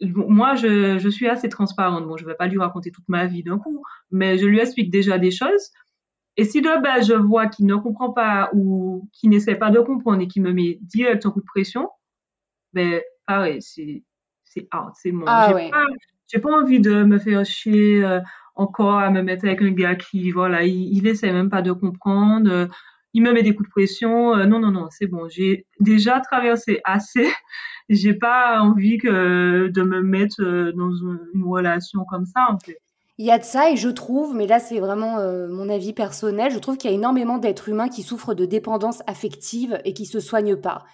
moi, je, je suis assez transparente. Bon, je vais pas lui raconter toute ma vie d'un coup, mais je lui explique déjà des choses. Et si de base, je vois qu'il ne comprend pas ou qu'il n'essaie pas de comprendre et qu'il me met direct un coup de pression, ben, pareil, c'est, c'est out, c'est moi. Ah, j'ai, ouais. pas, j'ai pas envie de me faire chier euh, encore à me mettre avec un gars qui, voilà, il, il essaie même pas de comprendre il me met des coups de pression. Euh, non, non, non, c'est bon. J'ai déjà traversé assez. J'ai pas envie que de me mettre euh, dans une relation comme ça, en fait. Il y a de ça et je trouve, mais là c'est vraiment euh, mon avis personnel, je trouve qu'il y a énormément d'êtres humains qui souffrent de dépendance affective et qui se soignent pas.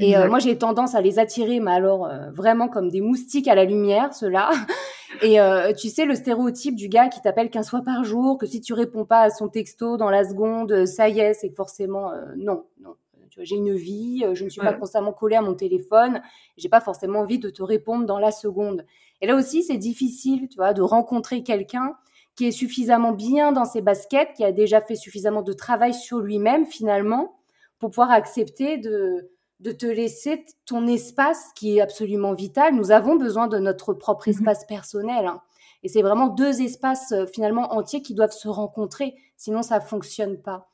Et euh, moi, j'ai tendance à les attirer, mais alors euh, vraiment comme des moustiques à la lumière, ceux-là. Et euh, tu sais, le stéréotype du gars qui t'appelle 15 fois par jour, que si tu réponds pas à son texto dans la seconde, ça y est, c'est forcément non, non. J'ai une vie, je ne suis pas constamment collée à mon téléphone, j'ai pas forcément envie de te répondre dans la seconde. Et là aussi, c'est difficile, tu vois, de rencontrer quelqu'un qui est suffisamment bien dans ses baskets, qui a déjà fait suffisamment de travail sur lui-même finalement, pour pouvoir accepter de de te laisser ton espace qui est absolument vital. Nous avons besoin de notre propre mhm. espace personnel. Hein. Et c'est vraiment deux espaces euh, finalement entiers qui doivent se rencontrer, sinon ça fonctionne pas.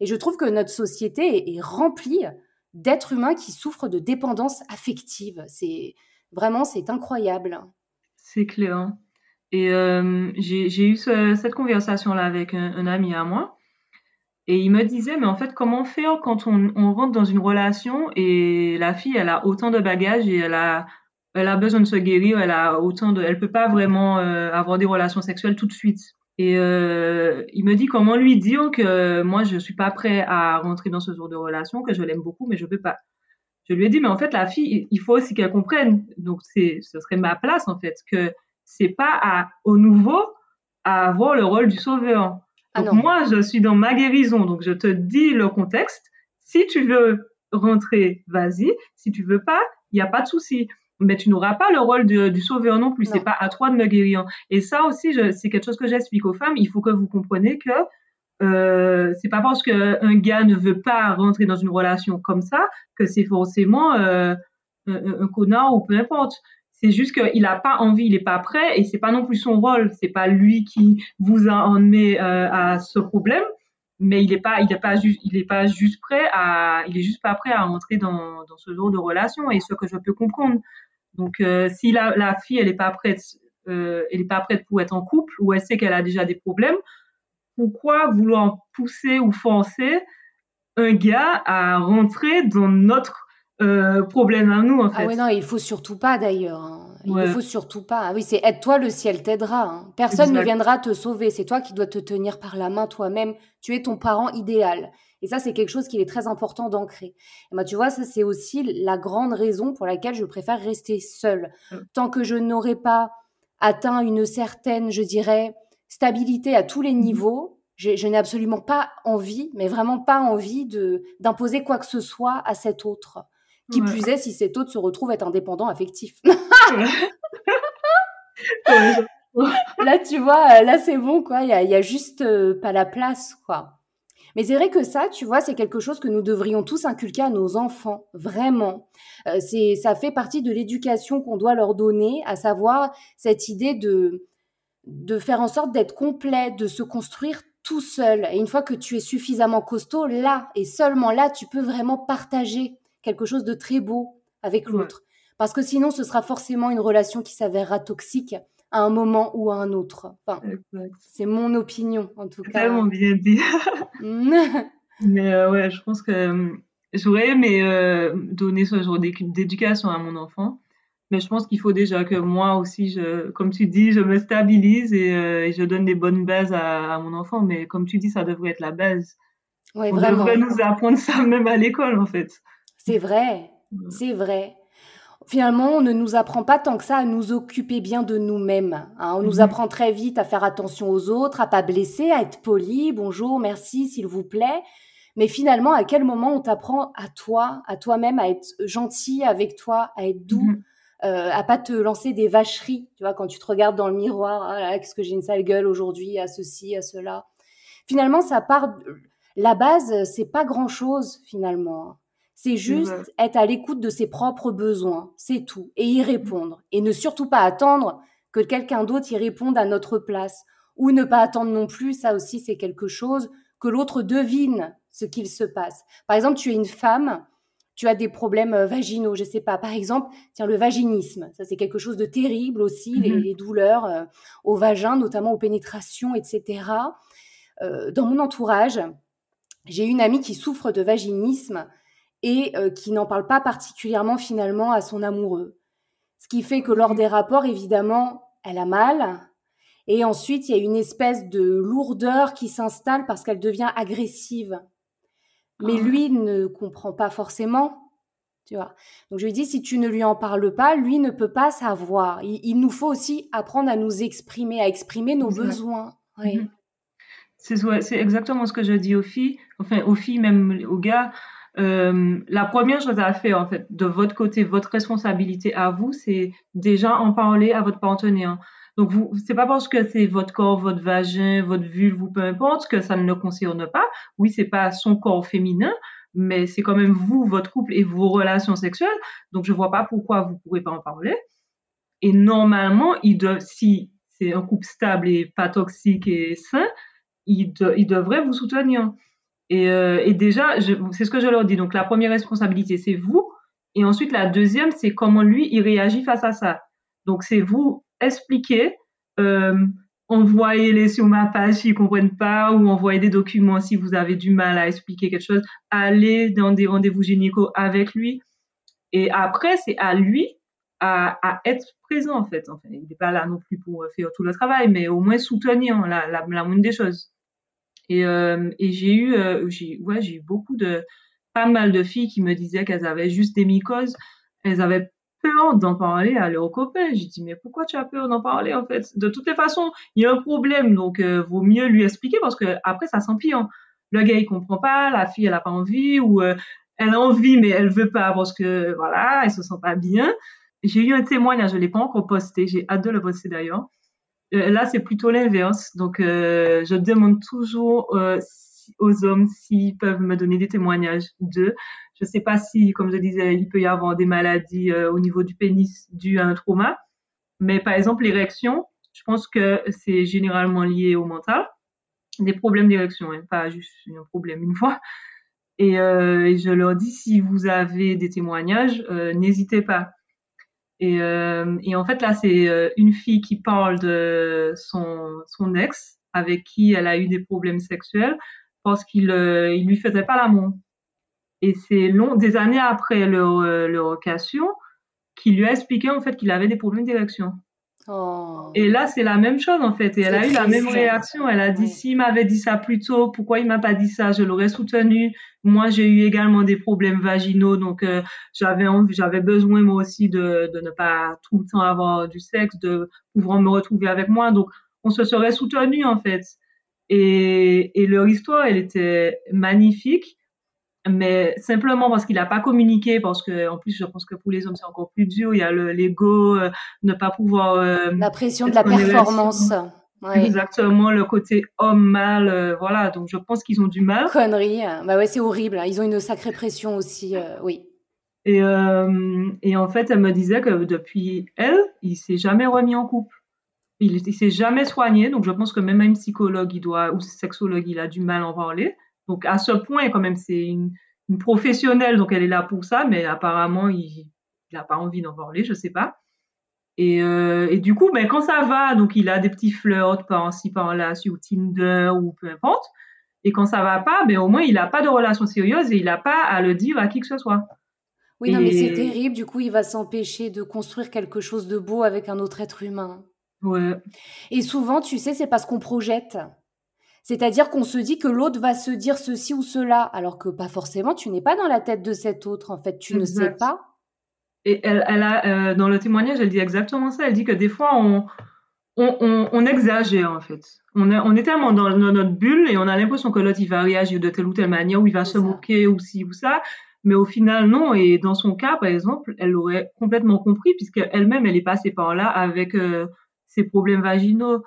Et je trouve que notre société est, remplie d'êtres humains qui souffrent de dépendance affective. C'est vraiment c'est incroyable. C'est clair. Et euh, j'ai eu cette conversation là avec un ami à moi et il me disait, mais en fait, comment faire quand on, rentre dans une relation et la fille, elle a autant de bagages et elle a, elle a besoin de se guérir, elle a autant de, elle peut pas vraiment euh, avoir des relations sexuelles tout de suite. Et euh, il me dit comment lui dire que moi, je suis pas prêt à rentrer dans ce genre de relation, que je l'aime beaucoup, mais je peux pas. Je lui ai dit, mais en fait, la fille, il faut aussi qu'elle comprenne. Donc, c'est, ce serait ma place, en fait, que c'est pas au nouveau à avoir le rôle du sauveur. Ah donc moi, je suis dans ma guérison, donc je te dis le contexte. Si tu veux rentrer, vas-y. Si tu veux pas, il n'y a pas de souci. Mais tu n'auras pas le rôle du sauveur non plus. C'est pas à toi de me guérir. Et ça aussi, c'est quelque chose que j'explique aux femmes. Il faut que vous compreniez que euh, c'est pas parce qu'un gars ne veut pas rentrer dans une relation comme ça que c'est forcément euh, un, un, connard ou peu importe. C'est juste qu'il n'a pas envie, il n'est pas prêt et c'est pas non plus son rôle. C'est pas lui qui vous a emmené euh, à ce problème. mais il est pas, il est pas juste, il est pas juste prêt à, il est juste pas prêt à entrer dans, dans ce genre de relation et ce que je peux comprendre. Donc, euh, si la, la, fille, elle est pas prête, euh, elle est pas prête pour être en couple ou elle sait qu'elle a déjà des problèmes, pourquoi vouloir pousser ou forcer un gars à rentrer dans notre euh, problème à nous en ah fait. Ah oui non, il faut surtout pas d'ailleurs. Hein. Il ne faut surtout pas. Ah oui, c'est aide-toi, le ciel t'aidera. Hein. Personne ne viendra te sauver. C'est toi qui dois te tenir par la main toi-même. Tu es ton parent idéal. Et ça, c'est quelque chose qui est très important d'ancrer. Et moi, tu vois, ça, c'est aussi la grande raison pour laquelle je préfère rester seule. Tant que je n'aurai pas atteint une certaine, je dirais, stabilité à tous les mm-hmm. niveaux, je, je n'ai absolument pas envie, mais vraiment pas envie de d'imposer quoi que ce soit à cet autre. Qui plus est, si cet autre se retrouve être indépendant affectif. là, tu vois, là, c'est bon, quoi. Il y a, juste euh, pas la place, quoi. Mais c'est vrai que ça, tu vois, c'est quelque chose que nous devrions tous inculquer à nos enfants, vraiment. Euh, c'est, ça fait partie de l'éducation qu'on doit leur donner, à savoir cette idée de, de faire en sorte d'être complet, de se construire tout seul. Et une fois que tu es suffisamment costaud, là et seulement là, tu peux vraiment partager quelque chose de très beau avec l'autre. Parce que sinon, ce sera forcément une relation qui s'avérera toxique à un moment ou à un autre. Enfin, c'est mon opinion, en tout cas. Tellement bien dit. mais euh, ouais, je pense que euh, j'aurais aimé euh, donner ce genre d'éducation à mon enfant. Mais je pense qu'il faut déjà que moi aussi, je, comme tu dis, je me stabilise et, je donne des bonnes bases à, mon enfant. Mais comme tu dis, ça devrait être la base. Ouais, On devrait nous apprendre ça même à l'école, en fait. C'est vrai, c'est vrai. Finalement, on ne nous apprend pas tant que ça à nous occuper bien de nous-mêmes. Hein. On nous mhm. apprend très vite à faire attention aux autres, à pas blesser, à être poli, bonjour, merci, s'il vous plaît. Mais finalement, à quel moment on t'apprend à toi, à toi-même, à être gentil avec toi, à être doux, mhm. euh, à pas te lancer des vacheries. Tu vois, quand tu te regardes dans le miroir, ah qu'est-ce que j'ai une sale gueule aujourd'hui, à ceci, à cela. Finalement, ça part. La base, c'est pas grand-chose finalement. C'est juste être à l'écoute de ses propres besoins, c'est tout, et y répondre. Et ne surtout pas attendre que quelqu'un d'autre y réponde à notre place. Ou ne pas attendre non plus, ça aussi c'est quelque chose, que l'autre devine ce qu'il se passe. Par exemple, tu es une femme, tu as des problèmes euh, vaginaux, je sais pas. Par exemple, tiens, le vaginisme, ça c'est quelque chose de terrible aussi, les, mmh douleurs euh, au vagin, notamment aux pénétrations, etc. Euh, dans mon entourage, j'ai une amie qui souffre de vaginisme et euh, qui n'en parle pas particulièrement finalement à son amoureux. Ce qui fait que lors des rapports, évidemment, elle a mal. Et ensuite, il y a une espèce de lourdeur qui s'installe parce qu'elle devient agressive. Mais ah. lui ne comprend pas forcément. Tu vois. Donc je lui dis, si tu ne lui en parles pas, lui ne peut pas savoir. Il, nous faut aussi apprendre à nous exprimer, à exprimer nos besoins. Oui. Mm-hmm. C'est exactement ce que je dis aux filles, enfin aux filles, même aux gars. Euh, la première chose à faire, en fait, de votre côté, votre responsabilité à vous, c'est déjà en parler à votre partenaire. Donc, vous, c'est pas parce que c'est votre corps, votre vagin, votre vulve ou peu importe que ça ne le concerne pas. Oui, c'est pas son corps féminin, mais c'est quand même vous, votre couple et vos relations sexuelles. Donc, je vois pas pourquoi vous pourrez pas en parler. Et normalement, si c'est un couple stable et pas toxique et sain, il, il devrait vous soutenir. Et, euh, et déjà, c'est ce que je leur dis. Donc, la première responsabilité, c'est vous. Et ensuite, la deuxième, c'est comment lui, il réagit face à ça. Donc, c'est vous expliquer, euh, envoyez-les sur ma page s'ils comprennent pas, ou envoyer des documents si vous avez du mal à expliquer quelque chose. Allez dans des rendez-vous gynéco avec lui. Et après, c'est à lui à, être présent, en fait. Enfin, il n'est pas là non plus pour faire tout le travail, mais au moins soutenir la moindre des choses. Et, euh, et j'ai eu, euh, j'ai, j'ai eu beaucoup de, pas mal de filles qui me disaient qu'elles avaient juste des mycoses. Elles avaient peur d'en parler à leurs copains. J'ai dit, mais pourquoi tu as peur d'en parler, en fait? De toutes les façons, il y a un problème, donc, euh, vaut mieux lui expliquer parce que après, ça s'empire. Le gars, il comprend pas, la fille, elle a pas envie, ou elle a envie, mais elle veut pas parce que, voilà, elle se sent pas bien. J'ai eu un témoignage, je l'ai pas encore posté, j'ai hâte de le poster d'ailleurs. Euh, là, c'est plutôt l'inverse. Donc, euh, je demande toujours euh, aux hommes s'ils peuvent me donner des témoignages d'eux. Je ne sais pas si, comme je disais, il peut y avoir des maladies au niveau du pénis dues à un trauma. Mais par exemple, l'érection, je pense que c'est généralement lié au mental. des problèmes d'érection, hein, pas juste un problème une fois. Et, et, je leur dis si vous avez des témoignages, n'hésitez pas. Et, et, en fait là, c'est une fille qui parle de son, son ex avec qui elle a eu des problèmes sexuels parce qu'il euh, il lui faisait pas l'amour. Et c'est long, des années après leur, euh, leur occasion, qu'il lui a expliqué en fait qu'il avait des problèmes d'érection. Oh. Et là, c'est la même chose en fait. Et elle a eu la même réaction. Elle a dit s'il m'avait dit ça plus tôt, pourquoi il m'a pas dit ça? Je l'aurais soutenu. Moi, j'ai eu également des problèmes vaginaux, donc euh, j'avais j'avais besoin moi aussi de, de ne pas tout le temps avoir du sexe, de pouvoir me retrouver avec moi. Donc, on se serait soutenu en fait. Et, et leur histoire, elle était magnifique, mais simplement parce qu'il n'a pas communiqué, parce que en plus, je pense que pour les hommes, c'est encore plus dur. Il y a l'ego, euh, ne pas pouvoir. Euh, la pression de la performance. Exactement, le côté homme-mal, euh, voilà. Donc, je pense qu'ils ont du mal. Connerie. Bah ouais, c'est horrible. Ils ont une sacrée pression aussi, oui. Et, et en fait, elle me disait que depuis elle, il s'est jamais remis en couple il, ne s'est jamais soigné, donc je pense que même un psychologue, il doit, ou sexologue, il a du mal à en parler. Donc à ce point, quand même, c'est une, professionnelle, donc elle est là pour ça, mais apparemment, il n'a pas envie d'en parler, je sais pas. Et, euh, et, du coup, ben, quand ça va, donc il a des petits flirts par-ci, par-là, sur Tinder ou peu importe. Et quand ça va pas, ben, au moins, il n'a pas de relation sérieuse et il n'a pas à le dire à qui que ce soit. Oui, non, mais c'est terrible. Du coup, il va s'empêcher de construire quelque chose de beau avec un autre être humain. Ouais. Et souvent, tu sais, c'est parce qu'on projette. C'est-à-dire qu'on se dit que l'autre va se dire ceci ou cela, alors que pas forcément, tu n'es pas dans la tête de cet autre, en fait, tu ne sais pas. Et elle, elle a, euh, dans le témoignage, elle dit exactement ça. Elle dit que des fois, on, on, on, exagère, en fait. On est, on est tellement dans, notre bulle et on a l'impression que l'autre, il va réagir de telle ou telle manière, ou il va se moquer, ou ci ou ça. Mais au final, non. Et dans son cas, par exemple, elle l'aurait complètement compris, puisqu'elle-même, elle est passée par là avec euh, ses problèmes vaginaux.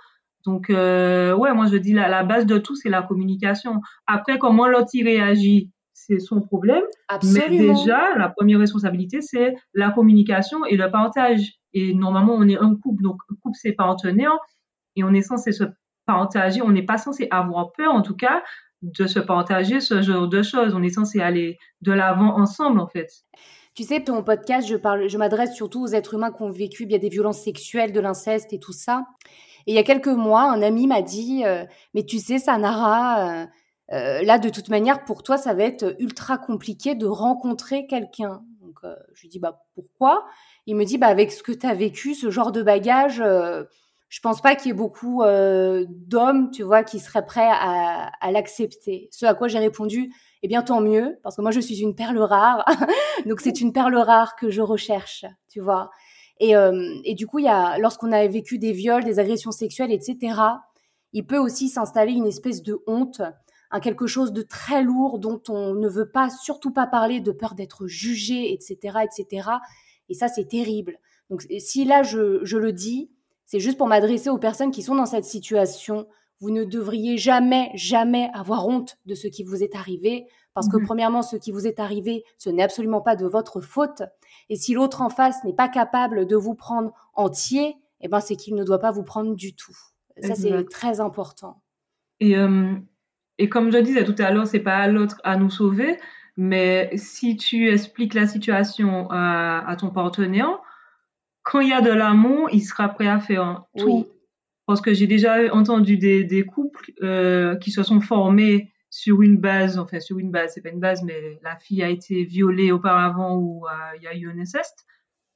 Donc, euh, ouais, moi je dis la, la base de tout, c'est la communication. Après, comment l'autre y réagit, c'est son problème. Absolument. Mais déjà, la première responsabilité, c'est la communication et le partage. Et normalement, on est un couple, donc un couple, c'est partenaire, et on est censé se partager, on n'est pas censé avoir peur, en tout cas, de se partager ce genre de choses. On est censé aller de l'avant ensemble, en fait. Tu sais, ton podcast, je parle, je m'adresse surtout aux êtres humains qui ont vécu bien des violences sexuelles, de l'inceste et tout ça. Et il y a quelques mois, un ami m'a dit, euh, mais tu sais, Sanara, euh, euh, là, de toute manière, pour toi, ça va être ultra compliqué de rencontrer quelqu'un. Donc, je lui dis, bah, pourquoi? Il me dit, bah, avec ce que tu as vécu, ce genre de bagage, je pense pas qu'il y ait beaucoup d'hommes, tu vois, qui seraient prêts à, à l'accepter. Ce à quoi j'ai répondu, eh bien tant mieux, parce que moi je suis une perle rare, donc c'est une perle rare que je recherche, tu vois. Et, euh, et du coup, il y a, lorsqu'on a vécu des viols, des agressions sexuelles, etc., il peut aussi s'installer une espèce de honte, un quelque chose de très lourd dont on ne veut pas, surtout pas parler, de peur d'être jugé, etc., etc. Et ça, c'est terrible. Donc, si là je, je le dis, c'est juste pour m'adresser aux personnes qui sont dans cette situation vous ne devriez jamais, jamais avoir honte de ce qui vous est arrivé, parce que mhm. premièrement, ce qui vous est arrivé, ce n'est absolument pas de votre faute. Et si l'autre en face n'est pas capable de vous prendre entier, eh ben, c'est qu'il ne doit pas vous prendre du tout. Ça, c'est très important. Et, euh, et comme je disais tout à l'heure, c'est pas à l'autre à nous sauver, mais si tu expliques la situation à, à ton partenaire, quand il y a de l'amour, il sera prêt à faire tout parce que j'ai déjà entendu des, des couples euh, qui se sont formés sur une base, enfin sur une base, c'est pas une base, mais la fille a été violée auparavant ou euh, il y a eu un inceste.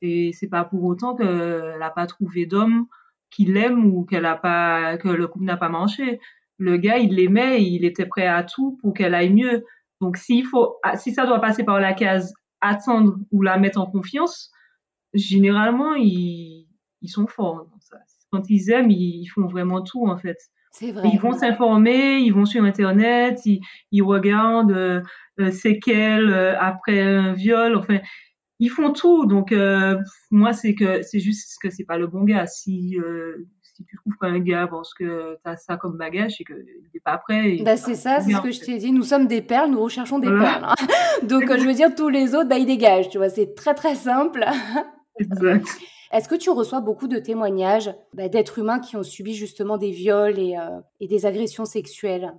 Et c'est pas pour autant qu'elle n'a pas trouvé d'homme qui l'aime ou qu'elle a pas, que le couple n'a pas marché. Le gars, il l'aimait, il était prêt à tout pour qu'elle aille mieux. Donc s'il faut, ah, si ça doit passer par la case attendre ou la mettre en confiance, généralement ils, ils sont forts quand ils aiment, ils font vraiment tout en fait. Vrai. Ils vont s'informer, ils vont sur internet, ils, ils regardent euh, euh séquelles euh, après un viol, enfin ils font tout. Donc euh, moi c'est que c'est juste que c'est pas le bon gars. Si si tu trouves pas un gars parce que tu as ça comme bagage, c'est qu'il n'est pas prêt. Bah c'est ça, c'est ce que je t'ai dit. Nous sommes des perles, nous recherchons des perles. Hein. Donc je veux dire tous les autres, bah ils dégagent. Tu vois, c'est très très simple. Exact. Est-ce que tu reçois beaucoup de témoignages bah, d'êtres humains qui ont subi justement des viols et, euh, des agressions sexuelles?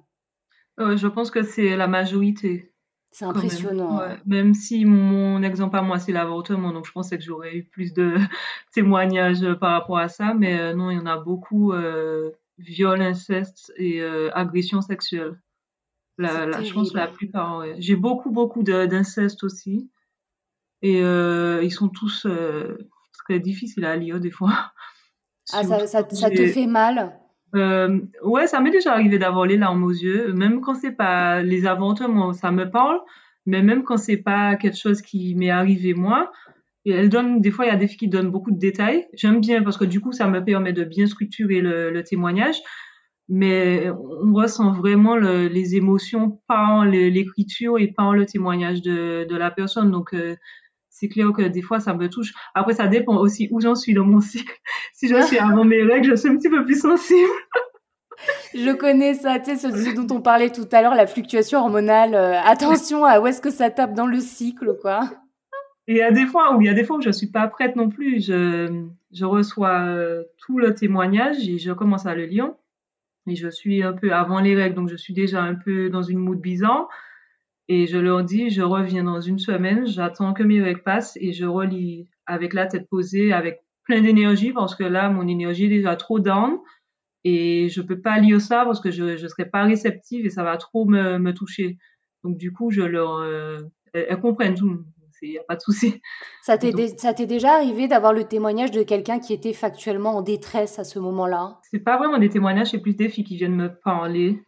Je pense que c'est la majorité. C'est impressionnant. Même. même. si mon exemple à moi, c'est l'avortement, donc je pensais que j'aurais eu plus de témoignages par rapport à ça, mais euh, non, il y en a beaucoup, euh, viol, inceste et euh, agression sexuelle. La, je pense la plupart, J'ai beaucoup, beaucoup d'inceste aussi. Et euh, ils sont tous euh, très difficiles à lire des fois. Ah, ça, ça, te fait mal? Euh, Ouais, ça m'est déjà arrivé d'avoir les larmes aux yeux. Même quand c'est pas les aventures, moi, ça me parle. Mais même quand c'est pas quelque chose qui m'est arrivé moi, et elle donne, des fois, il y a des filles qui donnent beaucoup de détails. J'aime bien parce que du coup, ça me permet de bien structurer le, le témoignage. Mais on ressent vraiment le, les émotions par l'écriture et par le témoignage de, de la personne. Donc, euh, c'est clair que des fois, ça me touche. Après, ça dépend aussi où j'en suis dans mon cycle. si je suis avant mes règles, je suis un petit peu plus sensible. je connais ça, tu sais, ce, dont on parlait tout à l'heure, la fluctuation hormonale. Euh, attention à où est-ce que ça tape dans le cycle, quoi. Et il y a des fois où il y a des fois où je suis pas prête non plus. Je, je reçois euh, tout le témoignage et je commence à le lire. Et je suis un peu avant les règles, donc je suis déjà un peu dans une mood bizarre. Et je leur dis, je reviens dans une semaine, j'attends que mes règles passent et je relis avec la tête posée, avec plein d'énergie parce que là, mon énergie est déjà trop down et je peux pas lire ça parce que je ne serai pas réceptive et ça va trop me, me toucher. Donc du coup, je leur, euh, elles, comprennent tout. Il n'y a pas de souci. Ça t'est déjà arrivé d'avoir le témoignage de quelqu'un qui était factuellement en détresse à ce moment-là? C'est pas vraiment des témoignages, c'est plus des filles qui viennent me parler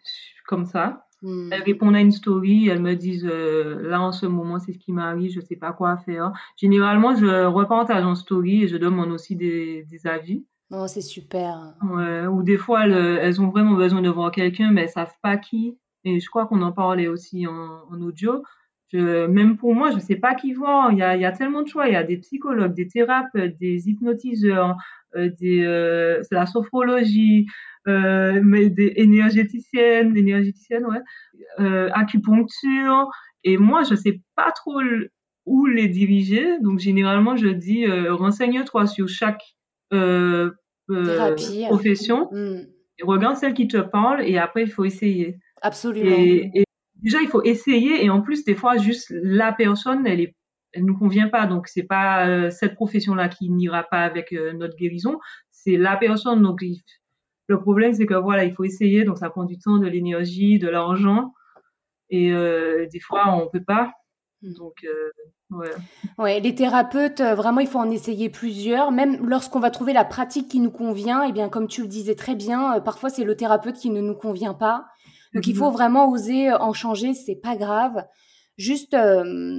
comme ça. Hmm. Elles répondent à une story, elles me disent euh, là en ce moment c'est ce qui m'arrive, je sais pas quoi faire. Généralement je repartage en story et je demande aussi des, des avis. Non, c'est super. Ouais, ou des fois elles, elles, ont vraiment besoin de voir quelqu'un mais elles savent pas qui. Et je crois qu'on en parlait aussi en, en audio. Je, même pour moi, je sais pas qui voir. Il y a, il y a tellement de choix. Il y a des psychologues, des thérapeutes, des hypnotiseurs, euh, des, euh, c'est la sophrologie, euh, mais des énergéticiennes, énergéticiennes, ouais, euh, acupuncture. Et moi, je sais pas trop où les diriger. Donc, généralement, je dis, euh, renseigne-toi sur chaque euh, profession. Mm. Et regarde celle qui te parle et après, il faut essayer. Absolument. Et, et, déjà, il faut essayer. Et en plus, des fois, juste la personne, elle est elle nous convient pas. Donc c'est pas cette profession-là qui n'ira pas avec notre guérison, c'est la personne. Donc il, le problème, c'est que voilà, il faut essayer, donc ça prend du temps, de l'énergie, de l'argent, et euh, des fois, on peut pas. Hmm. Donc, euh, ouais. ouais. les thérapeutes, euh, vraiment, il faut en essayer plusieurs. Même lorsqu'on va trouver la pratique qui nous convient, et eh bien, comme tu le disais très bien, parfois c'est le thérapeute qui ne nous convient pas. Donc, il faut mhm. vraiment oser en changer, c'est pas grave. Juste, je,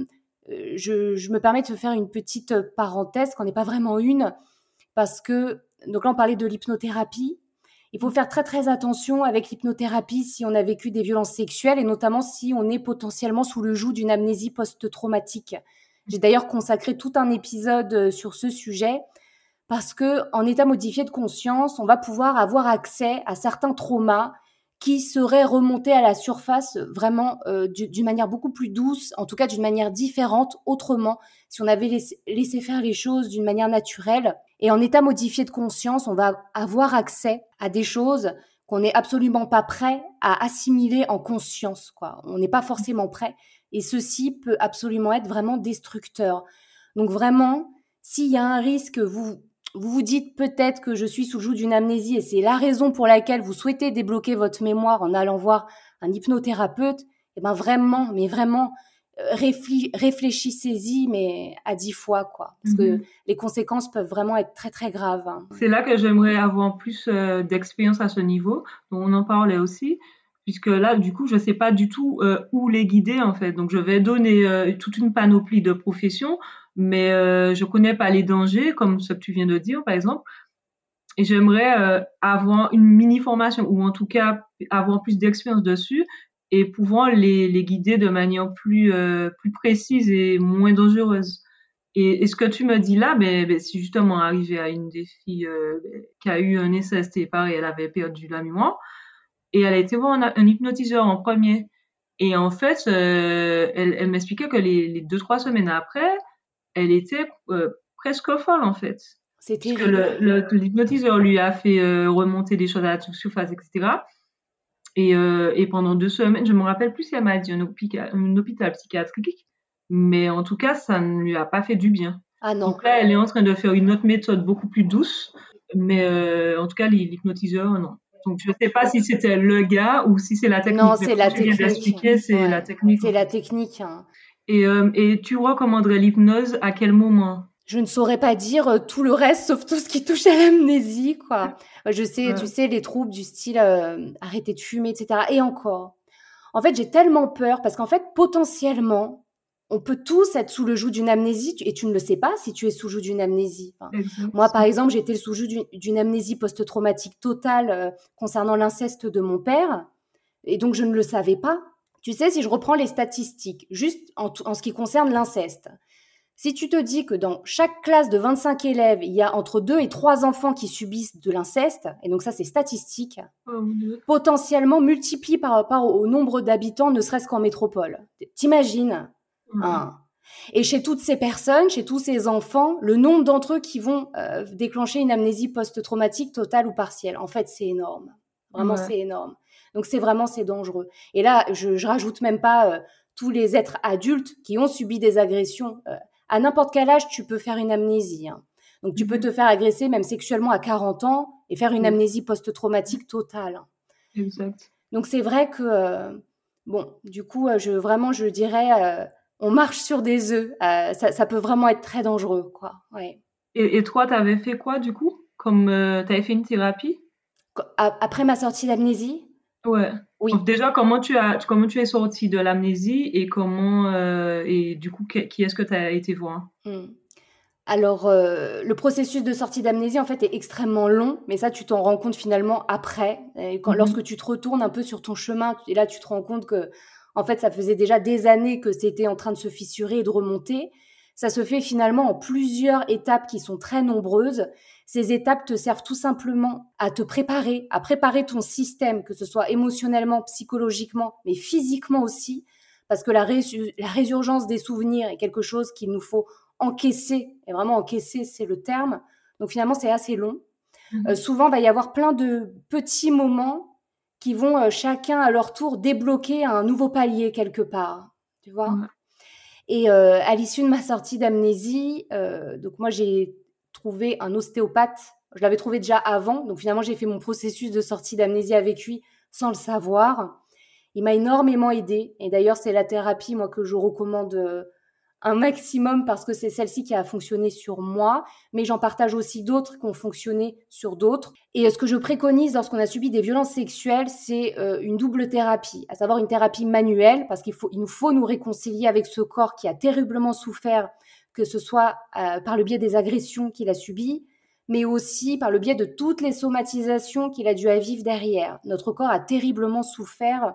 je, me permets de faire une petite parenthèse, qu'on n'est pas vraiment une, parce que, donc là, on parlait de l'hypnothérapie. Il faut faire très très attention avec l'hypnothérapie si on a vécu des violences sexuelles et notamment si on est potentiellement sous le joug d'une amnésie post-traumatique. J'ai d'ailleurs consacré tout un épisode euh, sur ce sujet parce que en état modifié de conscience, on va pouvoir avoir accès à certains traumas qui seraient remontés à la surface vraiment euh, d'une manière beaucoup plus douce, en tout cas d'une manière différente, autrement, si on avait laissé faire les choses d'une manière naturelle. Et en état modifié de conscience, on va avoir accès à des choses qu'on n'est absolument pas prêt à assimiler en conscience. Quoi. On n'est pas forcément prêt. Et ceci peut absolument être vraiment destructeur. Donc vraiment, s'il y a un risque, vous vous, dites peut-être que je suis sous le joug d'une amnésie et c'est la raison pour laquelle vous souhaitez débloquer votre mémoire en allant voir un hypnothérapeute, et eh ben vraiment, mais vraiment, réfléchissez-y, mais à dix fois, quoi. Parce que mhm. les conséquences peuvent vraiment être très, très graves. Hein. C'est là que j'aimerais avoir plus euh, d'expérience à ce niveau. on en parlait aussi. Puisque là, du coup, je ne sais pas du tout euh, où les guider, en fait. Donc, je vais donner euh, toute une panoplie de professions, mais je ne connais pas les dangers, comme ce que tu viens de dire, par exemple. Et j'aimerais avoir une mini formation, ou en tout cas avoir plus d'expérience dessus, et pouvant les, les guider de manière plus, euh, plus précise et moins dangereuse. Et, et, ce que tu me dis là, ben, ben, c'est justement arrivé à une des filles euh, qui a eu un SST, pareil, elle avait perdu la mémoire, et elle a été voir un, hypnotiseur en premier. Et en fait, euh, elle, elle m'expliquait que les, les, deux, trois semaines après, elle était presque folle, en fait. C'était l'hypnotiseur lui a fait remonter des choses à la surface, etc. Et, euh, et, pendant deux semaines, je me rappelle plus si elle m'a dit un hôpital, psychiatrique, mais en tout cas, ça ne lui a pas fait du bien. Ah non. Donc là, elle est en train de faire une autre méthode beaucoup plus douce, mais euh, en tout cas, l'hypnotiseur, non. Donc je ne sais pas si c'était le gars ou si c'est la technique. Non, c'est la technique. C'est la technique. C'est la technique. Hein. Et, euh, et tu recommanderais l'hypnose à quel moment? Je ne saurais pas dire euh, tout le reste sauf tout ce qui touche à l'amnésie, quoi. Je sais, tu sais, les troubles du style euh, arrêter de fumer, etc. Et encore. En fait, j'ai tellement peur parce qu'en fait, potentiellement, on peut tous être sous le joug d'une amnésie et tu ne le sais pas si tu es sous le joug d'une amnésie. moi, par exemple, j'étais sous le joug d'une amnésie post-traumatique totale euh, concernant l'inceste de mon père et donc je ne le savais pas. Tu sais, si je reprends les statistiques, juste en, en ce qui concerne l'inceste, si tu te dis que dans chaque classe de 25 élèves, il y a entre 2 et 3 enfants qui subissent de l'inceste, et donc ça c'est statistique, oh, potentiellement multiplie par rapport au nombre d'habitants, ne serait-ce qu'en métropole. T'imagines hein. Et chez toutes ces personnes, chez tous ces enfants, le nombre d'entre eux qui vont euh, déclencher une amnésie post-traumatique totale ou partielle, en fait c'est énorme. Vraiment c'est énorme. Donc c'est vraiment c'est dangereux. Et là, je, je rajoute même pas euh, tous les êtres adultes qui ont subi des agressions. Euh, à n'importe quel âge, tu peux faire une amnésie. Hein. Donc, tu peux mhm. te faire agresser même sexuellement à 40 ans et faire une amnésie post-traumatique totale. Exact. Donc, c'est vrai que, euh, bon, du coup, euh, je, vraiment, je dirais, euh, on marche sur des œufs. Ça, peut vraiment être très dangereux, quoi. Ouais. Et, toi, tu avais fait quoi, du coup Comme tu avais fait une thérapie? Après ma sortie d'amnésie? Ouais. Oui. déjà, comment tu as, comment tu es sorti de l'amnésie et comment euh, et du coup, qui est-ce que tu as été voir? Hmm. Alors, euh, le processus de sortie d'amnésie en fait est extrêmement long, mais ça, tu t'en rends compte finalement après, quand, mhm. lorsque tu te retournes un peu sur ton chemin, et là, tu te rends compte que en fait, ça faisait déjà des années que c'était en train de se fissurer et de remonter. Ça se fait finalement en plusieurs étapes qui sont très nombreuses ces étapes te servent tout simplement à te préparer, à préparer ton système, que ce soit émotionnellement, psychologiquement, mais physiquement aussi, parce que la, résurgence des souvenirs est quelque chose qu'il nous faut encaisser, et vraiment encaisser, c'est le terme. Donc finalement, c'est assez long. Mmh. Euh, souvent, il va y avoir plein de petits moments qui vont euh, chacun à leur tour débloquer un nouveau palier quelque part, tu vois? Et euh, à l'issue de ma sortie d'amnésie, donc moi j'ai trouver un ostéopathe. Je l'avais trouvé déjà avant, donc finalement j'ai fait mon processus de sortie d'amnésie avec lui sans le savoir. Il m'a énormément aidé et d'ailleurs c'est la thérapie moi que je recommande euh, un maximum parce que c'est celle-ci qui a fonctionné sur moi, mais j'en partage aussi d'autres qui ont fonctionné sur d'autres. Et euh, ce que je préconise lorsqu'on a subi des violences sexuelles, c'est euh, une double thérapie, à savoir une thérapie manuelle parce qu'il faut, il nous faut nous réconcilier avec ce corps qui a terriblement souffert que ce soit euh, par le biais des agressions qu'il a subies, mais aussi par le biais de toutes les somatisations qu'il a dû vivre derrière. Notre corps a terriblement souffert,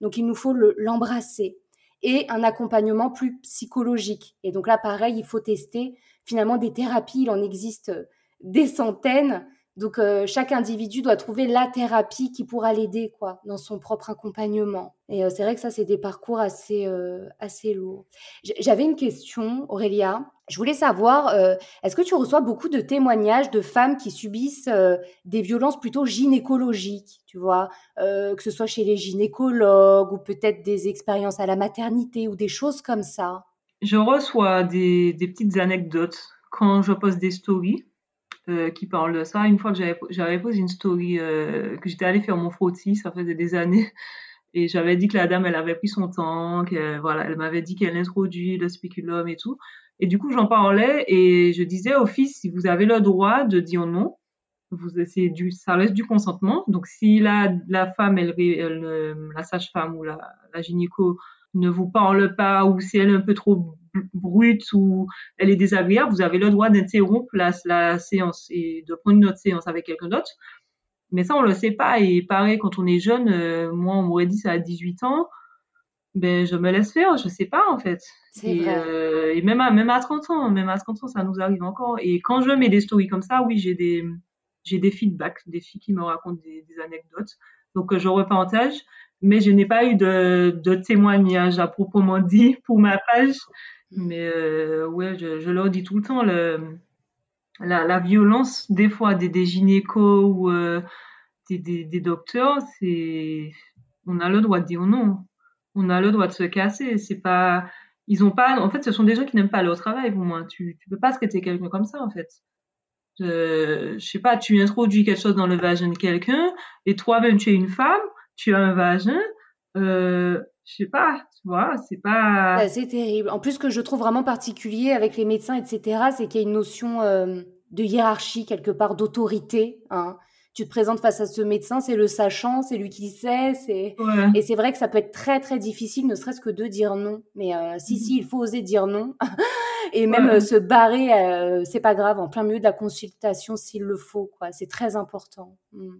donc il nous faut l'embrasser. Et un accompagnement plus psychologique. Et donc là, pareil, il faut tester finalement des thérapies, il en existe des centaines. Donc euh, chaque individu doit trouver la thérapie qui pourra l'aider quoi dans son propre accompagnement. Et euh, c'est vrai que ça c'est des parcours assez euh, assez lourds. J'avais une question Aurélia, je voulais savoir est-ce que tu reçois beaucoup de témoignages de femmes qui subissent des violences plutôt gynécologiques, tu vois, que ce soit chez les gynécologues ou peut-être des expériences à la maternité ou des choses comme ça? Je reçois des, petites anecdotes quand je poste des stories euh, qui parle de ça. Une fois que j'avais posé une story, euh, que j'étais allée faire mon frottis, ça faisait des années, et j'avais dit que la dame, elle avait pris son temps, qu'elle voilà, elle m'avait dit qu'elle introduit le spéculum et tout. Et du coup, j'en parlais et je disais au fils, si vous avez le droit de dire non, vous, du, ça reste du consentement. Donc, si la, femme, elle, la sage-femme ou la, la gynéco ne vous parle pas ou si elle est un peu trop brute ou elle est désagréable, vous avez le droit d'interrompre la, séance et de prendre une autre séance avec quelqu'un d'autre. Mais ça, on le sait pas. Et pareil, quand on est jeune, euh, moi, on m'aurait dit ça à 18 ans, ben, je me laisse faire, je sais pas, en fait. Et, euh, et, même à, même à 30 ans, même à 30 ans, ça nous arrive encore. Et quand je mets des stories comme ça, oui, j'ai des, j'ai des feedbacks, des filles qui me racontent des, des anecdotes. Donc, euh, je repartage mais je n'ai pas eu de, de témoignage à proprement dit pour ma page. Mais euh, ouais, je, je, leur dis tout le temps, le, la, la, violence des fois des, des gynécos ou euh, des, des, des, docteurs, c'est on a le droit de dire non. On a le droit de se casser. C'est pas ils ont pas en fait ce sont des gens qui n'aiment pas leur travail pour moi. Tu tu peux pas traiter quelqu'un comme ça en fait. Je, je sais pas, tu introduis quelque chose dans le vagin de quelqu'un et toi-même tu es une femme, tu as un vagin, euh, je sais pas, tu vois, c'est pas. C'est terrible. En plus, ce que je trouve vraiment particulier avec les médecins, etc., c'est qu'il y a une notion euh, de hiérarchie quelque part, d'autorité. Hein. Tu te présentes face à ce médecin, c'est le sachant, c'est lui qui sait, c'est ouais. et c'est vrai que ça peut être très très difficile, ne serait-ce que de dire non. Mais euh, si si, il faut oser dire non et même Ouais. euh, se barrer, euh, c'est pas grave, en plein milieu de la consultation s'il le faut, quoi. C'est très important. Mm.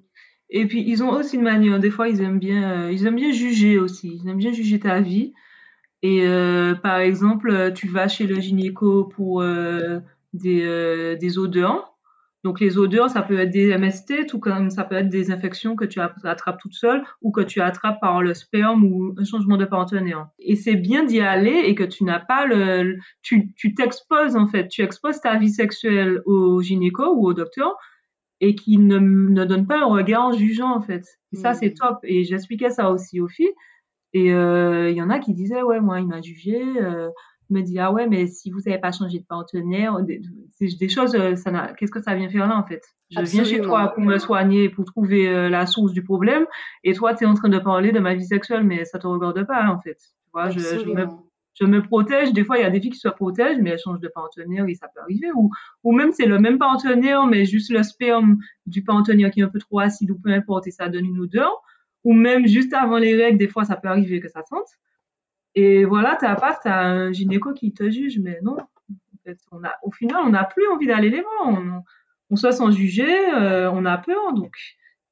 Et puis ils ont aussi une manière, des fois ils aiment bien, euh, ils aiment bien juger aussi, ils aiment bien juger ta vie. Et par exemple, tu vas chez le gynéco pour des, des odeurs. Donc les odeurs, ça peut être des MST, tout comme ça peut être des infections que tu attrapes toute seule ou que tu attrapes par le sperme ou un changement de partenaire. Et c'est bien d'y aller et que tu n'as pas le, tu, tu t'exposes en fait, tu exposes ta vie sexuelle au gynéco ou au docteur et qui ne, ne donne pas un regard jugeant en fait. Et ça Mm. c'est top. Et j'expliquais ça aussi aux filles. Et euh, il y en a qui disaient ouais moi il m'a jugé. Euh, me dit ah ouais mais si vous n'avez pas changé de partenaire, des, des choses euh, ça n'a qu'est-ce que ça vient faire là en fait? Je viens chez toi pour me soigner pour trouver euh, la source du problème et toi tu es en train de parler de ma vie sexuelle mais ça te regarde pas en fait. Tu vois je, je me je me protège. Des fois, il y a des filles qui se protègent, mais elles changent de partenaire et ça peut arriver. Ou, ou même c'est le même partenaire, mais juste le sperme du partenaire qui est un peu trop acide ou peu importe et ça donne une odeur. Ou même juste avant les règles, des fois, ça peut arriver que ça sente. Et voilà, t'as pas, t'as un gynéco qui te juge, mais non. En fait, on a, au final, on n'a plus envie d'aller les voir. On, on se sent jugé, euh, on a peur. Donc,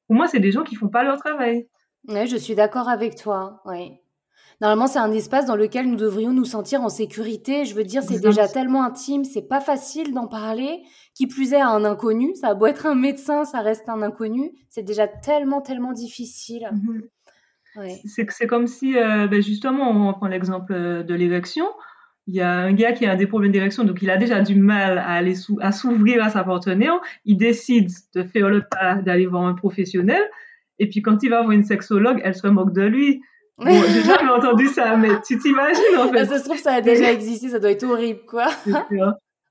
pour moi, c'est des gens qui font pas leur travail. Ouais, je suis d'accord avec toi. Ouais. Normalement, c'est un espace dans lequel nous devrions nous sentir en sécurité. Je veux dire, c'est déjà tellement intime, c'est pas facile d'en parler. Qui plus est à un inconnu, ça a beau être un médecin, ça reste un inconnu. C'est déjà tellement, tellement difficile. Mhm. Ouais. C'est comme si, euh, ben justement, on prend l'exemple euh, de l'érection. Il y a un gars qui a des problèmes d'érection, donc il a déjà du mal à aller sou- à s'ouvrir à sa partenaire. Il décide de faire le pas d'aller voir un professionnel. Et puis quand il va voir une sexologue, elle se moque de lui. Bon, j'ai jamais entendu ça, mais tu t'imagines en fait. Ça se trouve, ça a déjà existé, ça doit être horrible, quoi.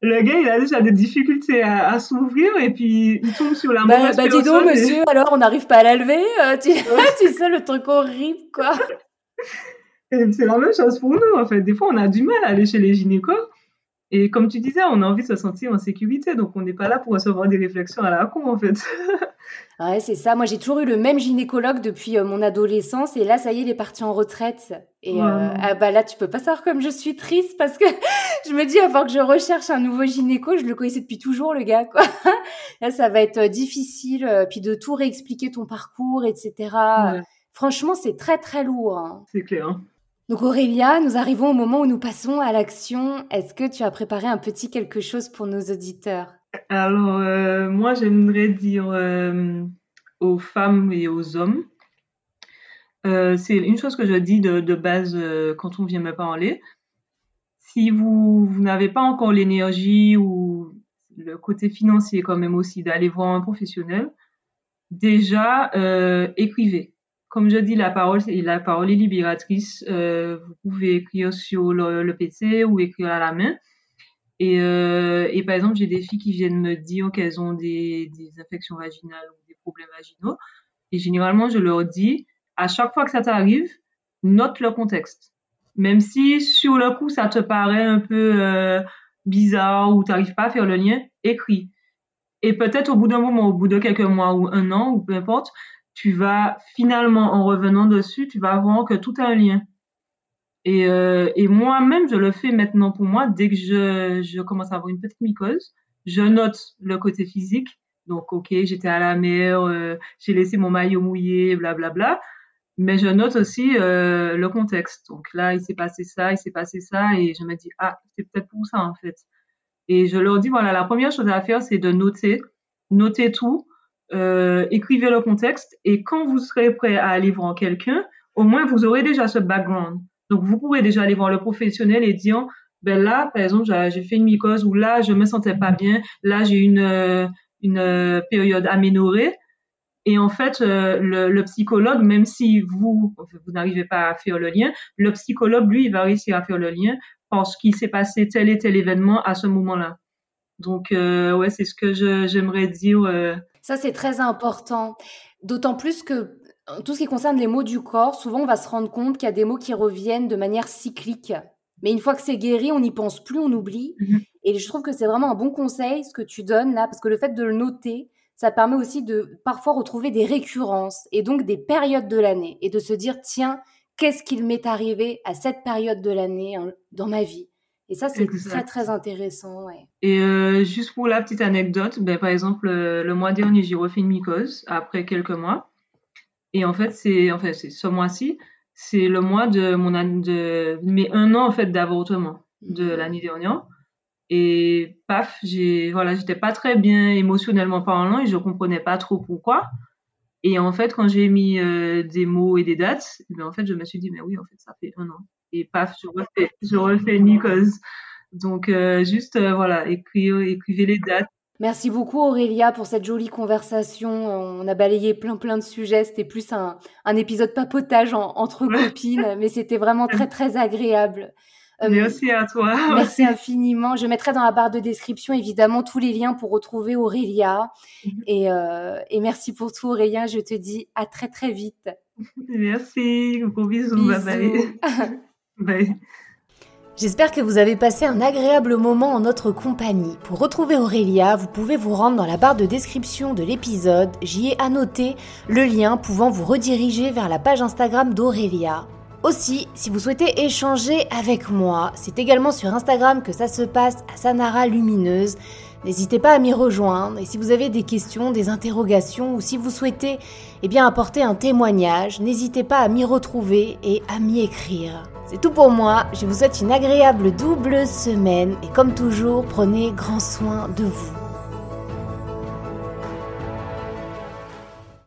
Le gars, il a déjà des difficultés à, à s'ouvrir et puis il tombe sur la Bah, mauvaise bah dis donc, et- monsieur, alors on n'arrive pas à la lever. euh, tu... tu sais, le truc horrible, quoi. C'est la même chose pour nous, en fait. Des fois, on a du mal à aller chez les gynécos. Et comme tu disais, on a envie de se sentir en sécurité. Donc, on n'est pas là pour recevoir des réflexions à la con, en fait. Ouais, c'est ça. Moi, j'ai toujours eu le même gynécologue depuis euh, mon adolescence. Et là, ça y est, il est parti en retraite. Et euh, ah bah là, tu peux pas savoir comme je suis triste parce que je me dis, avant que je recherche un nouveau gynéco, je le connaissais depuis toujours, le gars, quoi. Là, ça va être euh, difficile. Puis de tout réexpliquer ton parcours, etc. Ouais, Franchement, c'est très, très lourd. hein. c'est clair. hein. Donc Aurélia, nous arrivons au moment où nous passons à l'action. Est-ce que tu as préparé un petit quelque chose pour nos auditeurs? Alors, euh, moi, j'aimerais dire euh, aux femmes et aux hommes, euh, c'est une chose que je dis de, base quand on vient me parler. Si vous, vous n'avez pas encore l'énergie ou le côté financier quand même aussi d'aller voir un professionnel, déjà, écrivez. Comme je dis, la parole, la parole est libératrice. Euh, vous pouvez écrire sur le, PC ou écrire à la main. Et, euh, et par exemple, j'ai des filles qui viennent me dire qu'elles ont des, infections vaginales ou des problèmes vaginaux. Et généralement, je leur dis, à chaque fois que ça t'arrive, note le contexte. Même si sur le coup, ça te paraît un peu euh, bizarre ou t'arrives pas à faire le lien, écris. Et peut-être au bout d'un moment, au bout de quelques mois ou un an, ou peu importe, tu vas finalement, en revenant dessus, tu vas voir que tout a un lien. Et, euh, et moi-même, je le fais maintenant pour moi. Dès que je, je commence à avoir une petite mycose, je note le côté physique. Donc, ok, j'étais à la mer, euh, j'ai laissé mon maillot mouillé, blablabla. Mais je note aussi euh, le contexte. Donc là, il s'est passé ça, il s'est passé ça, et je me dis, ah, c'est peut-être pour ça, en fait. Et je leur dis, voilà, la première chose à faire, c'est de noter, noter tout, euh, écrivez le contexte, et quand vous serez prêt à aller voir quelqu'un, au moins vous aurez déjà ce background. Donc vous pourrez déjà aller voir le professionnel et dire, ben là, par exemple, j'ai fait une mycose où là, je me sentais pas bien. Là, j'ai une euh, une euh, période aménorée. Et en fait, euh, le, psychologue, même si vous vous n'arrivez pas à faire le lien, le psychologue, lui, il va réussir à faire le lien parce qu'il s'est passé tel et tel événement à ce moment-là. Donc, ouais, c'est ce que j'aimerais dire. Ça, c'est très important. D'autant plus que tout ce qui concerne les mots du corps, souvent on va se rendre compte qu'il y a des mots qui reviennent de manière cyclique. Mais une fois que c'est guéri, on n'y pense plus, on oublie. Mhm. Et je trouve que c'est vraiment un bon conseil ce que tu donnes là, parce que le fait de le noter, ça permet aussi de parfois retrouver des récurrences et donc des périodes de l'année et de se dire tiens, qu'est-ce qu'il m'est arrivé à cette période de l'année hein, dans ma vie? Et ça, c'est très très intéressant. Et euh, juste pour la petite anecdote, ben, par exemple, euh, le mois dernier, j'ai refait une mycose après quelques mois. Et en fait, c'est en fait, ce mois-ci, c'est le mois de mon de mes un an en fait d'avortement de mhm. l'année dernière. Et paf, j'ai voilà, j'étais pas très bien émotionnellement parlant et je comprenais pas trop pourquoi. Et en fait, quand j'ai mis euh, des mots et des dates, ben en fait, je me suis dit mais oui, en fait, ça fait un an. Et paf, je refais, je refais une. Donc euh, juste euh, voilà, écrivez, écrivez les dates, Merci beaucoup Aurélia pour cette jolie conversation. On a balayé plein plein de sujets. C'était plus un, épisode papotage entre copines, mais c'était vraiment très très agréable. Euh, merci à toi. Merci infiniment. Je mettrai dans la barre de description évidemment tous les liens pour retrouver Aurélia. Mhm. Et, euh, et merci pour tout Aurélia. Je te dis à très très vite. Merci. Gros bisous. bisous. Bye bye. J'espère que vous avez passé un agréable moment en notre compagnie. Pour retrouver Aurélia, vous pouvez vous rendre dans la barre de description de l'épisode. J'y ai annoté le lien pouvant vous rediriger vers la page Instagram d'Aurélia. Aussi, si vous souhaitez échanger avec moi, c'est également sur Instagram que ça se passe à Sanara Lumineuse. N'hésitez pas à m'y rejoindre et si vous avez des questions, des interrogations ou si vous souhaitez eh apporter un témoignage, n'hésitez pas à m'y retrouver et à m'y écrire. C'est tout pour moi, je vous souhaite une agréable double semaine et comme toujours, prenez grand soin de vous.